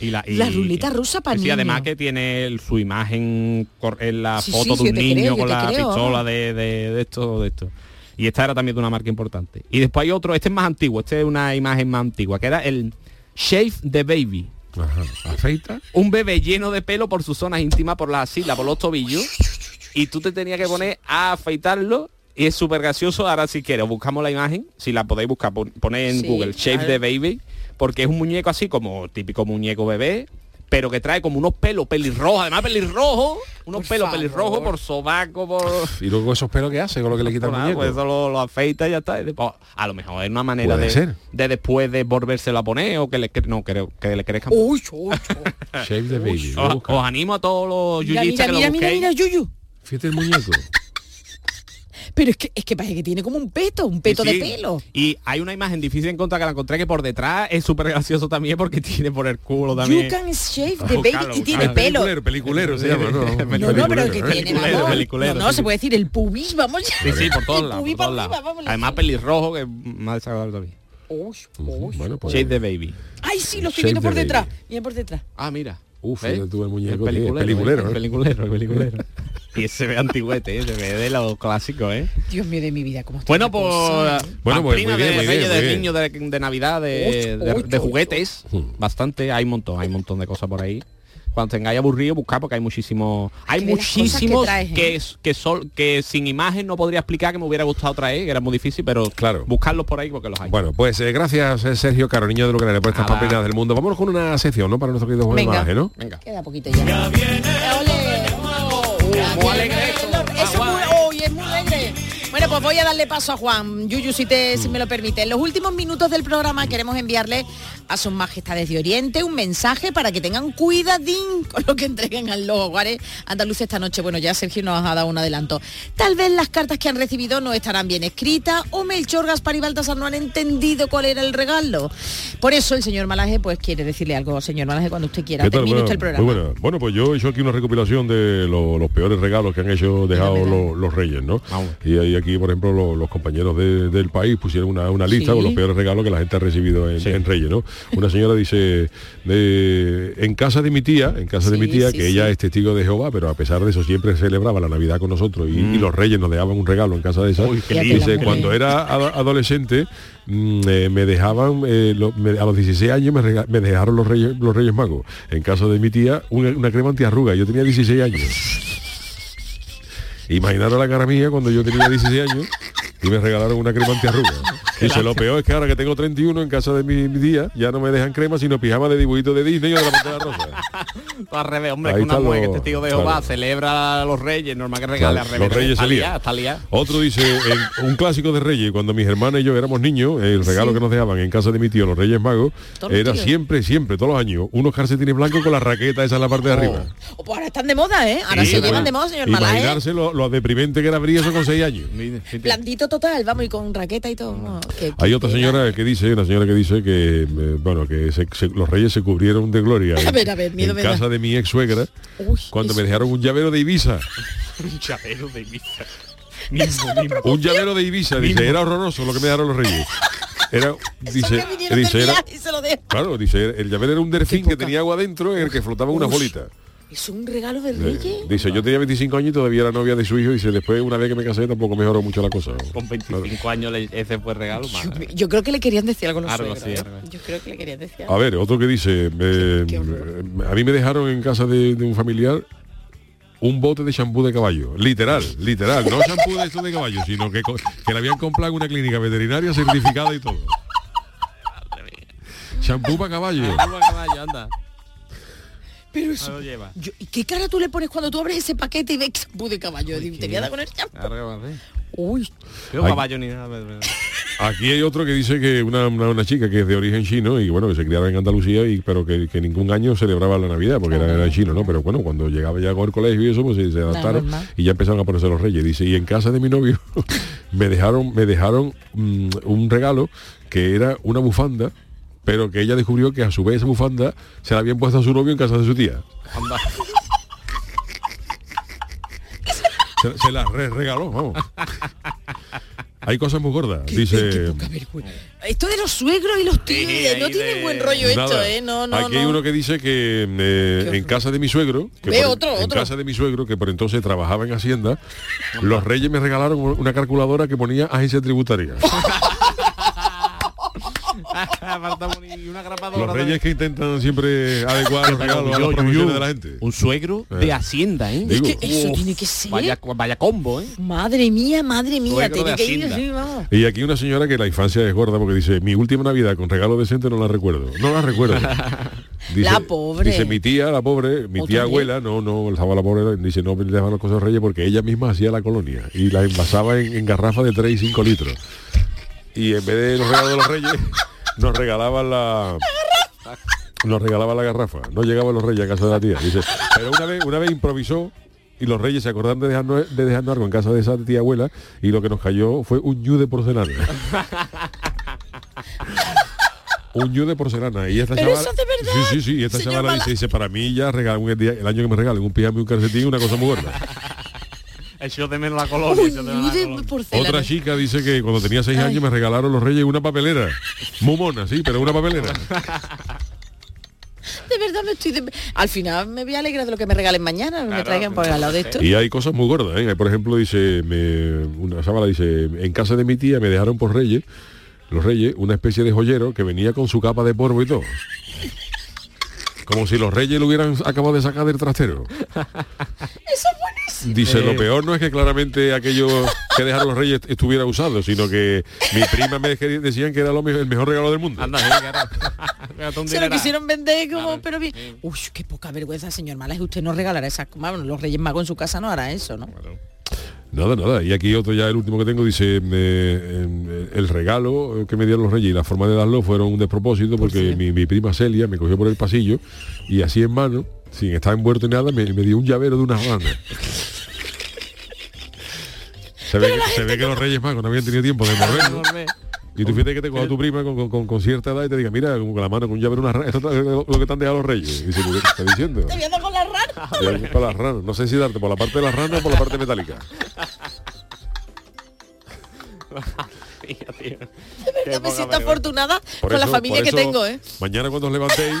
S3: Y la, y-
S2: La ruleta rusa para
S3: Sí,
S2: niños.
S3: además que tiene el- su imagen en la
S2: Sí,
S3: foto
S2: sí,
S3: de un niño
S2: creo,
S3: con la
S2: creo,
S3: pistola de, de- de esto, de esto. Y esta era también de una marca importante. Y después hay otro, este es más antiguo, este es una imagen más antigua, que era el Shave the Baby.
S1: Ajá. Afeita.
S3: Un bebé lleno de pelo por sus zonas íntimas, por las axilas, por los tobillos. Y tú te tenías que poner a afeitarlo. Y es súper gracioso. Ahora si quieres, buscamos la imagen. Si la podéis buscar, pon- en
S2: Sí,
S3: Google Shave
S2: claro.
S3: the Baby. Porque es un muñeco así como típico muñeco bebé. Pero que trae como unos pelos pelirrojos. Además pelirrojos. Unos
S2: Por
S3: pelos pelirrojos por sobaco, por...
S1: Y luego esos pelos que hace con lo que le quita el muñeco.
S3: pues eso lo, lo afeita y ya está. Y después- a lo mejor es una manera de,
S1: ser.
S3: de después de volvérselo a poner o que le no creo que le crezcan.
S2: Uy, uy, uy.
S1: Shave the baby.
S3: Os, animo a todos los yuyistas
S2: mira,
S3: que lo
S2: mira, mira,
S3: busquéis.
S2: mira, Yuyu.
S1: Fíjate el muñeco.
S2: Pero es que, es que parece que tiene como un peto, un peto
S3: Sí,
S2: de
S3: sí.
S2: pelo.
S3: Y hay una imagen difícil de encontrar que la encontré que por detrás es súper gracioso también porque tiene por el culo también.
S2: You can shave
S3: Ah,
S2: the baby
S3: búscalo,
S2: y tiene
S3: búscalo.
S2: pelo.
S1: Peliculero, peliculero se llama, ¿no?
S2: No, no, pero que tiene,
S3: Peliculero,
S2: vamos.
S3: peliculero,
S2: no, no,
S3: sí.
S2: se puede decir el pubis, vamos.
S3: Sí, sí, por todos
S2: El
S3: lados. por todos
S2: arriba,
S3: lados. Además pelirrojo que es más desagradable todavía.
S1: Bueno, pues.
S3: Shade the baby.
S2: Ay, sí, lo estoy
S1: Shave
S2: viendo por detrás. Mira por detrás.
S3: Ah, mira.
S1: Uf, fíjate tú el muñeco,
S3: El
S1: tío,
S3: peliculero,
S1: peliculero,
S3: el
S1: ¿eh?
S3: peliculero, el peliculero. y ese ve antiguete, ¿eh? se ve de los clásicos, ¿eh?
S2: Dios mío de mi vida, cómo está
S3: Bueno, pues
S2: cosa, ¿eh?
S1: Bueno, pues, muy bien,
S3: de
S1: muy bien,
S3: Reyes,
S1: muy
S3: de niños, de, de Navidad, de,
S2: Ocho,
S3: de-
S2: ocho,
S3: de juguetes,
S1: ocho.
S3: bastante, hay un montón, hay un montón de cosas por ahí. Cuando tengáis aburrido, buscar porque hay muchísimos, hay
S2: cosas que
S3: muchísimos
S2: traes, ¿eh?
S3: que, es- que, sol- que sin imagen no podría explicar que me hubiera gustado traer, que era muy difícil, pero
S1: Claro.
S3: buscarlos por ahí porque los hay.
S1: Bueno, pues eh, gracias eh, Sergio Caro, niño de lo que por estas del mundo. Vámonos con una sección, ¿no? Para nuestro querido Juan
S2: Venga.
S1: Malaje, ¿no?
S3: Venga.
S2: Queda poquito ya.
S3: Muy
S2: pues voy a darle paso a Juan, Yuyu, si, te, si me lo permite. En los últimos minutos del programa queremos enviarle a sus majestades de Oriente un mensaje para que tengan cuidadín con lo que entreguen a los hogares andaluces esta noche. Bueno, ya Sergio nos ha dado un adelanto. Tal vez las cartas que han recibido no estarán bien escritas o Melchor, Gaspar y Baltasar no han entendido cuál era el regalo. Por eso el señor Malaje pues quiere decirle algo, señor Malaje, cuando usted quiera. Termine
S1: Bueno,
S2: usted el programa.
S1: muy buena. Bueno, pues yo he hecho aquí una recopilación de lo- los peores regalos que han hecho dejado los, los reyes, ¿no?
S3: Vamos.
S1: Y ahí aquí, por ejemplo, lo- los compañeros de- del país pusieron una, una lista
S2: Sí.
S1: con los peores regalos que la gente ha recibido en,
S3: Sí.
S1: en Reyes, ¿no? Una señora dice, de, en casa de mi tía, en casa de mi tía, que ella es testigo de Jehová, pero a pesar de eso siempre celebraba la Navidad con nosotros y,
S3: Mm.
S1: y los reyes nos dejaban un regalo en casa de esa.
S3: Uy, qué
S1: dice,
S2: Qué
S1: cuando era ado- adolescente, mm, eh, me dejaban, eh, lo- me- a los 16 años me, rega- me dejaron los reyes, los reyes magos. En casa de mi tía, una, una crema antiarruga. Yo tenía 16 años. Imaginaros la cara mía cuando yo tenía 16 años y me regalaron una crema antiarruga. Dice, lo peor es que ahora que tengo 31 en casa de mi, mi tía, ya no me dejan crema, sino pijama de dibujito de Disney o de la pantalla rosa.
S3: Al revés, hombre,
S1: Ahí
S3: que una mujer que
S1: los-
S3: es testigo de Jehová
S1: claro.
S3: celebra a los reyes, normal que regale
S1: Claro,
S3: al revés.
S1: los reyes
S3: liada.
S1: Otro dice, un clásico de Reyes, cuando mis hermanas y yo éramos niños, el regalo
S2: Sí.
S1: que nos dejaban en casa de mi tío, los Reyes Magos,
S2: Todos
S1: era
S2: tíos.
S1: siempre, siempre, todos los años, unos calcetines blancos con la raqueta esa en la parte de arriba.
S2: Oh, pues ahora están de moda, ¿eh? Ahora
S1: Sí,
S2: se llevan de moda, señor Malaje.
S1: Imaginarse lo, lo deprimente que era abrir eso con seis años.
S2: Blandito total, vamos, y con raqueta y todo. no, que-
S1: Hay
S2: que
S1: otra señora que dice, una señora que dice que, eh, bueno, que se- se- los reyes se cubrieron de gloria
S2: A ver, a ver, miedo
S1: en
S2: me da.
S1: Casa de mi ex suegra
S2: Uy,
S1: cuando me dejaron un llavero de Ibiza.
S3: Un chavero de Ibiza. Mismo, mismo.
S1: Un llavero de Ibiza, dice, era horroroso lo que me dejaron los reyes. era dice, dice era, claro, dice el llavero era un delfín que tenía agua dentro en el que flotaban unas bolitas.
S2: Es un regalo del
S1: Eh,
S2: rey.
S1: Dice, yo tenía 25 años y todavía era novia de su hijo y dice, después una vez que me casé tampoco mejoró mucho la cosa.
S3: Con 25 años le- ese fue el regalo. madre.
S2: Yo creo que le querían decir algo a los
S3: Algo
S2: suegros,
S3: así,
S2: ¿eh?
S3: algo
S2: Yo creo que le querían decir
S1: A ver, otro que dice, eh, a mí me dejaron en casa de, de un familiar un bote de champú de caballo. Literal, literal. No champú de esto de caballo, sino que, que le habían comprado en una clínica veterinaria certificada y todo. Champú para caballo.
S3: Champú pa' caballo, anda.
S2: Pero eso,
S3: lo lleva.
S2: yo- ¿y qué cara tú le pones cuando tú abres ese paquete y ves champú de caballo? Digo, te voy a dar con el champú. Uy.
S3: Yo
S1: Ay.
S3: caballo ni nada. pero- pero-
S1: Aquí hay otro que dice que una, una, una chica que es de origen chino y bueno, que se criaba en Andalucía y pero que, que ningún año celebraba la Navidad porque era, era chino, ¿no? Pero bueno, cuando llegaba ya con el colegio y eso, pues se, se adaptaron y ya empezaron a ponerse los reyes. Dice, y en casa de mi novio me dejaron, me dejaron mm, un regalo que era una bufanda, pero que ella descubrió que a su vez esa bufanda se la habían puesto a su novio en casa de su tía.
S3: Anda.
S1: Se, se la re- regaló, vamos. Hay cosas muy gordas. Dice.
S2: Esto de los suegros y los tíos,
S3: Sí,
S2: no
S3: ahí
S2: tiene
S3: de-
S2: buen rollo esto. ¿eh? No, no,
S1: Aquí
S2: no.
S1: hay uno que dice que eh, en casa de mi suegro, que
S2: Ve
S1: por-
S2: otro,
S1: en
S2: otro.
S1: casa de mi suegro, que por entonces trabajaba en Hacienda, los reyes me regalaron una calculadora que ponía agencia tributaria.
S3: Una grapadora
S1: Los reyes que intentan siempre adecuar los regalos a las de la gente.
S3: Un suegro
S1: Eh.
S3: de Hacienda, ¿eh?
S1: Digo.
S2: Es que eso
S3: Uf,
S2: tiene que ser.
S3: Vaya, vaya combo, ¿eh?
S2: Madre mía, madre mía, tiene que ir así, vamos.
S1: Y aquí una señora que la infancia es gorda porque dice, mi última Navidad con regalo decente no la recuerdo. No la recuerdo. Dice,
S2: La pobre.
S1: Dice, mi tía, la pobre, mi
S2: ¿Otra
S1: tía abuela, no, no, estaba la pobre, dice, no le daban las cosas a los reyes porque ella misma hacía la colonia y la envasaba en, en garrafas de 3 y 5 litros. Y en vez de los regalos de los reyes, nos regalaban la... Nos regalaban la garrafa. No llegaban los reyes a casa de la tía. Dice, pero una vez, una vez improvisó y los reyes se acordaron de dejarnos, de dejarnos algo en casa de esa tía abuela y lo que nos cayó fue un ñu de porcelana. un ñu de porcelana. Y esta
S2: Pero
S1: chavala,
S2: eso es de verdad,
S1: Sí, sí, sí. Y esta chavala dice, dice, para mí ya regalan el, día- el año que me regalen un pijama y un calcetín, una cosa muy gorda.
S3: Echó de menos la colonia. echó de menos la colonia.
S1: Otra chica dice que cuando tenía seis años me regalaron los reyes una papelera. Muy mona, sí, pero una papelera.
S2: De verdad me estoy... de- Al final me voy a alegrar de lo que me regalen mañana, me traigan por al lado de esto.
S1: Y hay cosas muy gordas, ¿eh? Por ejemplo, dice, me- una sábala dice, en casa de mi tía me dejaron por reyes, los reyes, una especie de joyero que venía con su capa de polvo y todo. Como si los reyes lo hubieran acabado de sacar del trastero. Dice,
S3: Eh.
S1: lo peor no es que claramente aquello que dejaron los reyes estuviera usado, sino que mi prima me decían que era lo el mejor regalo del mundo.
S3: Anda,
S2: Se lo quisieron vender como, pero bien. Uy, qué poca vergüenza, señor Mala, es que usted no regalará esas bueno, los Reyes Magos en su casa no hará eso, ¿no?
S1: Nada, nada. Y aquí otro ya, el último que tengo, dice, me- eh, el regalo que me dieron los reyes y la forma de darlo fueron un despropósito porque mi, mi prima Celia me cogió por el pasillo y así en mano, sin estar envuelto en nada, me, me dio un llavero de una habana. Se ve, que, se ve que los Reyes Magos no habían tenido tiempo de. Y tú fíjate que te coja tu prima con, con- con- con cierta edad y te diga, mira, con la mano con un llavero una rana. Esto es lo que te han dejado los reyes. Y dice, ¿qué te está diciendo?
S2: Te voy a dar con la rana.
S1: Te voy con las ranas. No sé si darte por la parte de las ranas o por la parte metálica.
S2: De verdad me siento afortunada
S1: Por
S2: con la familia que
S1: eso,
S2: tengo, ¿eh?
S1: Mañana cuando os levantéis.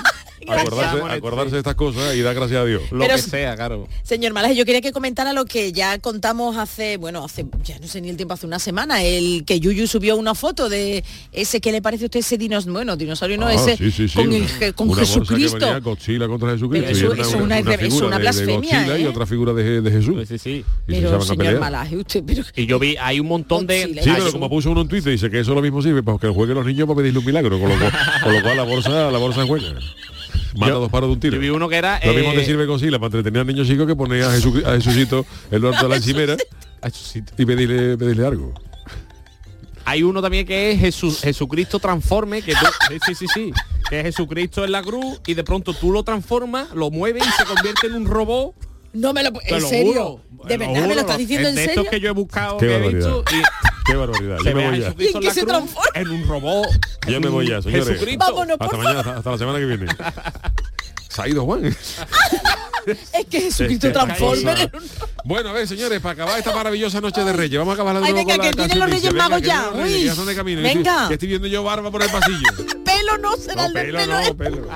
S1: Acordarse, acordarse de estas cosas y dar gracias a Dios.
S3: Lo
S2: Pero-
S3: que sea, claro.
S2: Señor Malaje, yo quería que comentara lo que ya contamos hace, bueno, hace, ya no sé ni el tiempo, hace una semana, el que Yuyu subió una foto de ese que le parece a usted ese dinosaurio, bueno, dinosaurio no,
S1: Ah,
S2: ese
S1: sí, sí, sí,
S2: con,
S1: una-
S2: el je- con
S1: una que
S2: Jesucristo.
S1: venía Godzilla contra Jesucristo.
S2: Pero
S1: y
S2: eso-
S1: era
S2: eso es una es
S1: de
S2: blasfemia,
S1: y
S2: ¿eh?
S1: otra figura de, de Jesús.
S3: Sí, sí.
S1: Y
S2: Pero señor. Malaje, usted, pero
S3: Y yo vi, hay un montón de...
S1: Sí, pero como puso uno en Twitter, dice que eso lo mismo sirve para que jueguen los niños para pedirle un milagro, con lo, cual- con lo cual la bolsa, la bolsa juega. Mata
S3: Yo-
S1: dos paros de un tiro.
S3: Yo vi uno que era...
S1: Lo mismo
S3: eh,
S1: te sirve Godzilla para entretener al niño chico que poner a, Jesu- a Jesucito en lo alto de la encimera y pedirle, pedirle algo.
S3: Hay uno también que es Jesús, Jesucristo transforme, que tú- sí, sí, sí, sí, que es Jesucristo en la cruz y de pronto tú lo transformas, lo mueves y se convierte en un robot.
S2: no me lo ¿En
S3: lo
S2: serio?
S3: juro,
S2: ¿De verdad me lo estás diciendo en
S3: de
S2: serio?
S3: estos que yo he buscado,
S1: Qué
S3: que he
S1: barbaridad.
S3: visto y
S1: Qué barbaridad. Yo me voy ya.
S2: ¿Y en qué
S3: la
S2: se transforma?
S3: en un robot.
S1: Ya me voy ya, señores.
S3: Jesucristo.
S2: Vámonos, por
S1: Hasta mañana, hasta, hasta la semana que viene. Se ha ido Juan.
S2: es que Jesucristo Transformer.
S4: Bueno, a ver, señores, para acabar esta maravillosa noche de Reyes, vamos a acabar de
S2: Ay, venga,
S4: con la
S2: que vienen los Reyes Magos ya. Uy,
S4: ya son de camino.
S2: venga.
S4: Que estoy, viendo yo barba por el pasillo.
S2: Pelo no será
S4: No,
S2: el
S4: pelo,
S2: pelo.
S4: no, pelo.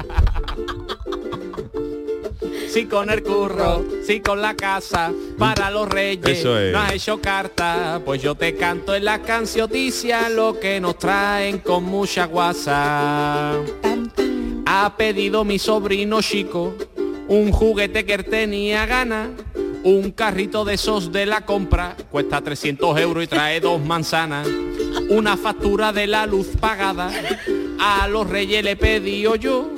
S3: Sí con el curro, sí con la casa, para los reyes,
S4: Eso es.
S3: no has hecho carta, pues yo te canto en la cancioticia lo que nos traen con mucha guasa. Ha pedido mi sobrino chico un juguete que él tenía gana, un carrito de esos de la compra, cuesta 300 euros y trae dos manzanas, una factura de la luz pagada, a los reyes le pedí yo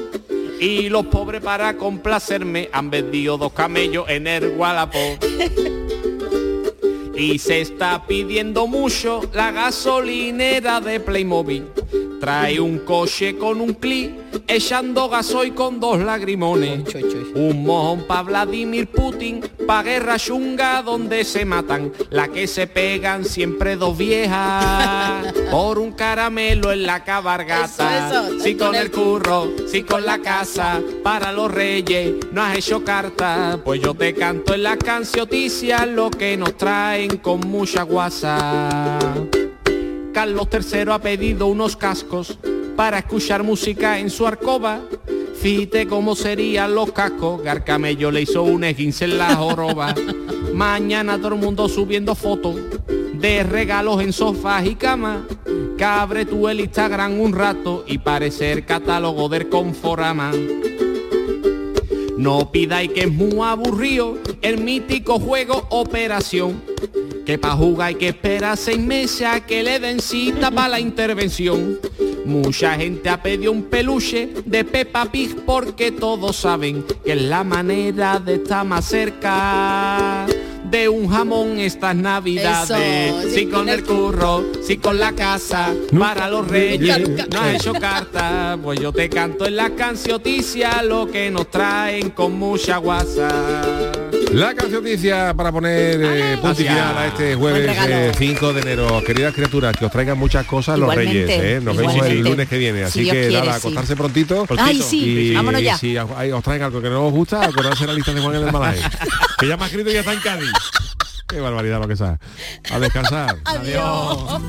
S3: y los pobres para complacerme han vendido dos camellos en el Gualapó. Y se está pidiendo mucho la gasolinera de Playmobil. Trae un coche con un clic, echando gasoil con dos lagrimones. Un mojón pa' Vladimir Putin, pa' guerra chunga donde se matan. La que se pegan siempre dos viejas, por un caramelo en la cabargata.
S2: Eso, eso,
S3: sí con el curro, sí con la casa, para los reyes, no has hecho carta, pues yo te canto en la cancioticias lo que nos traen con mucha guasa. Carlos III ha pedido unos cascos para escuchar música en su arcoba. Fíjate cómo serían los cascos, Garcamello le hizo un esguince en la joroba. Mañana todo el mundo subiendo fotos de regalos en sofás y camas. Que abre tú el Instagram un rato y parece el catálogo del Conforama. No pidáis que es muy aburrido el mítico juego Operación. Que pa' jugar hay que esperar seis meses a que le den cita para la intervención. Mucha gente ha pedido un peluche de Peppa Pig porque todos saben que es la manera de estar más cerca de un jamón estas navidades.
S2: Eso,
S3: sí con el curro, sí con la casa, para los reyes, no has hecho carta, pues yo te canto en la cancioticia lo que nos traen con mucha guasa.
S4: La cancioticia para poner eh, punto y final a este jueves eh, 5 de enero. Queridas criaturas, que os traigan muchas cosas los
S2: Igualmente,
S4: reyes. ¿eh? Nos vemos el
S2: igualmente.
S4: lunes que viene. Así que
S2: quiere,
S4: nada,
S2: sí.
S4: acostarse prontito.
S2: Ay, sí,
S4: y
S2: vámonos ya.
S4: si os, traen algo que no os gusta, acordarse la lista de Juan en el Malaje. que ya me ha escrito y ya está en Cádiz. Qué barbaridad lo que sea. A descansar.
S2: Adiós.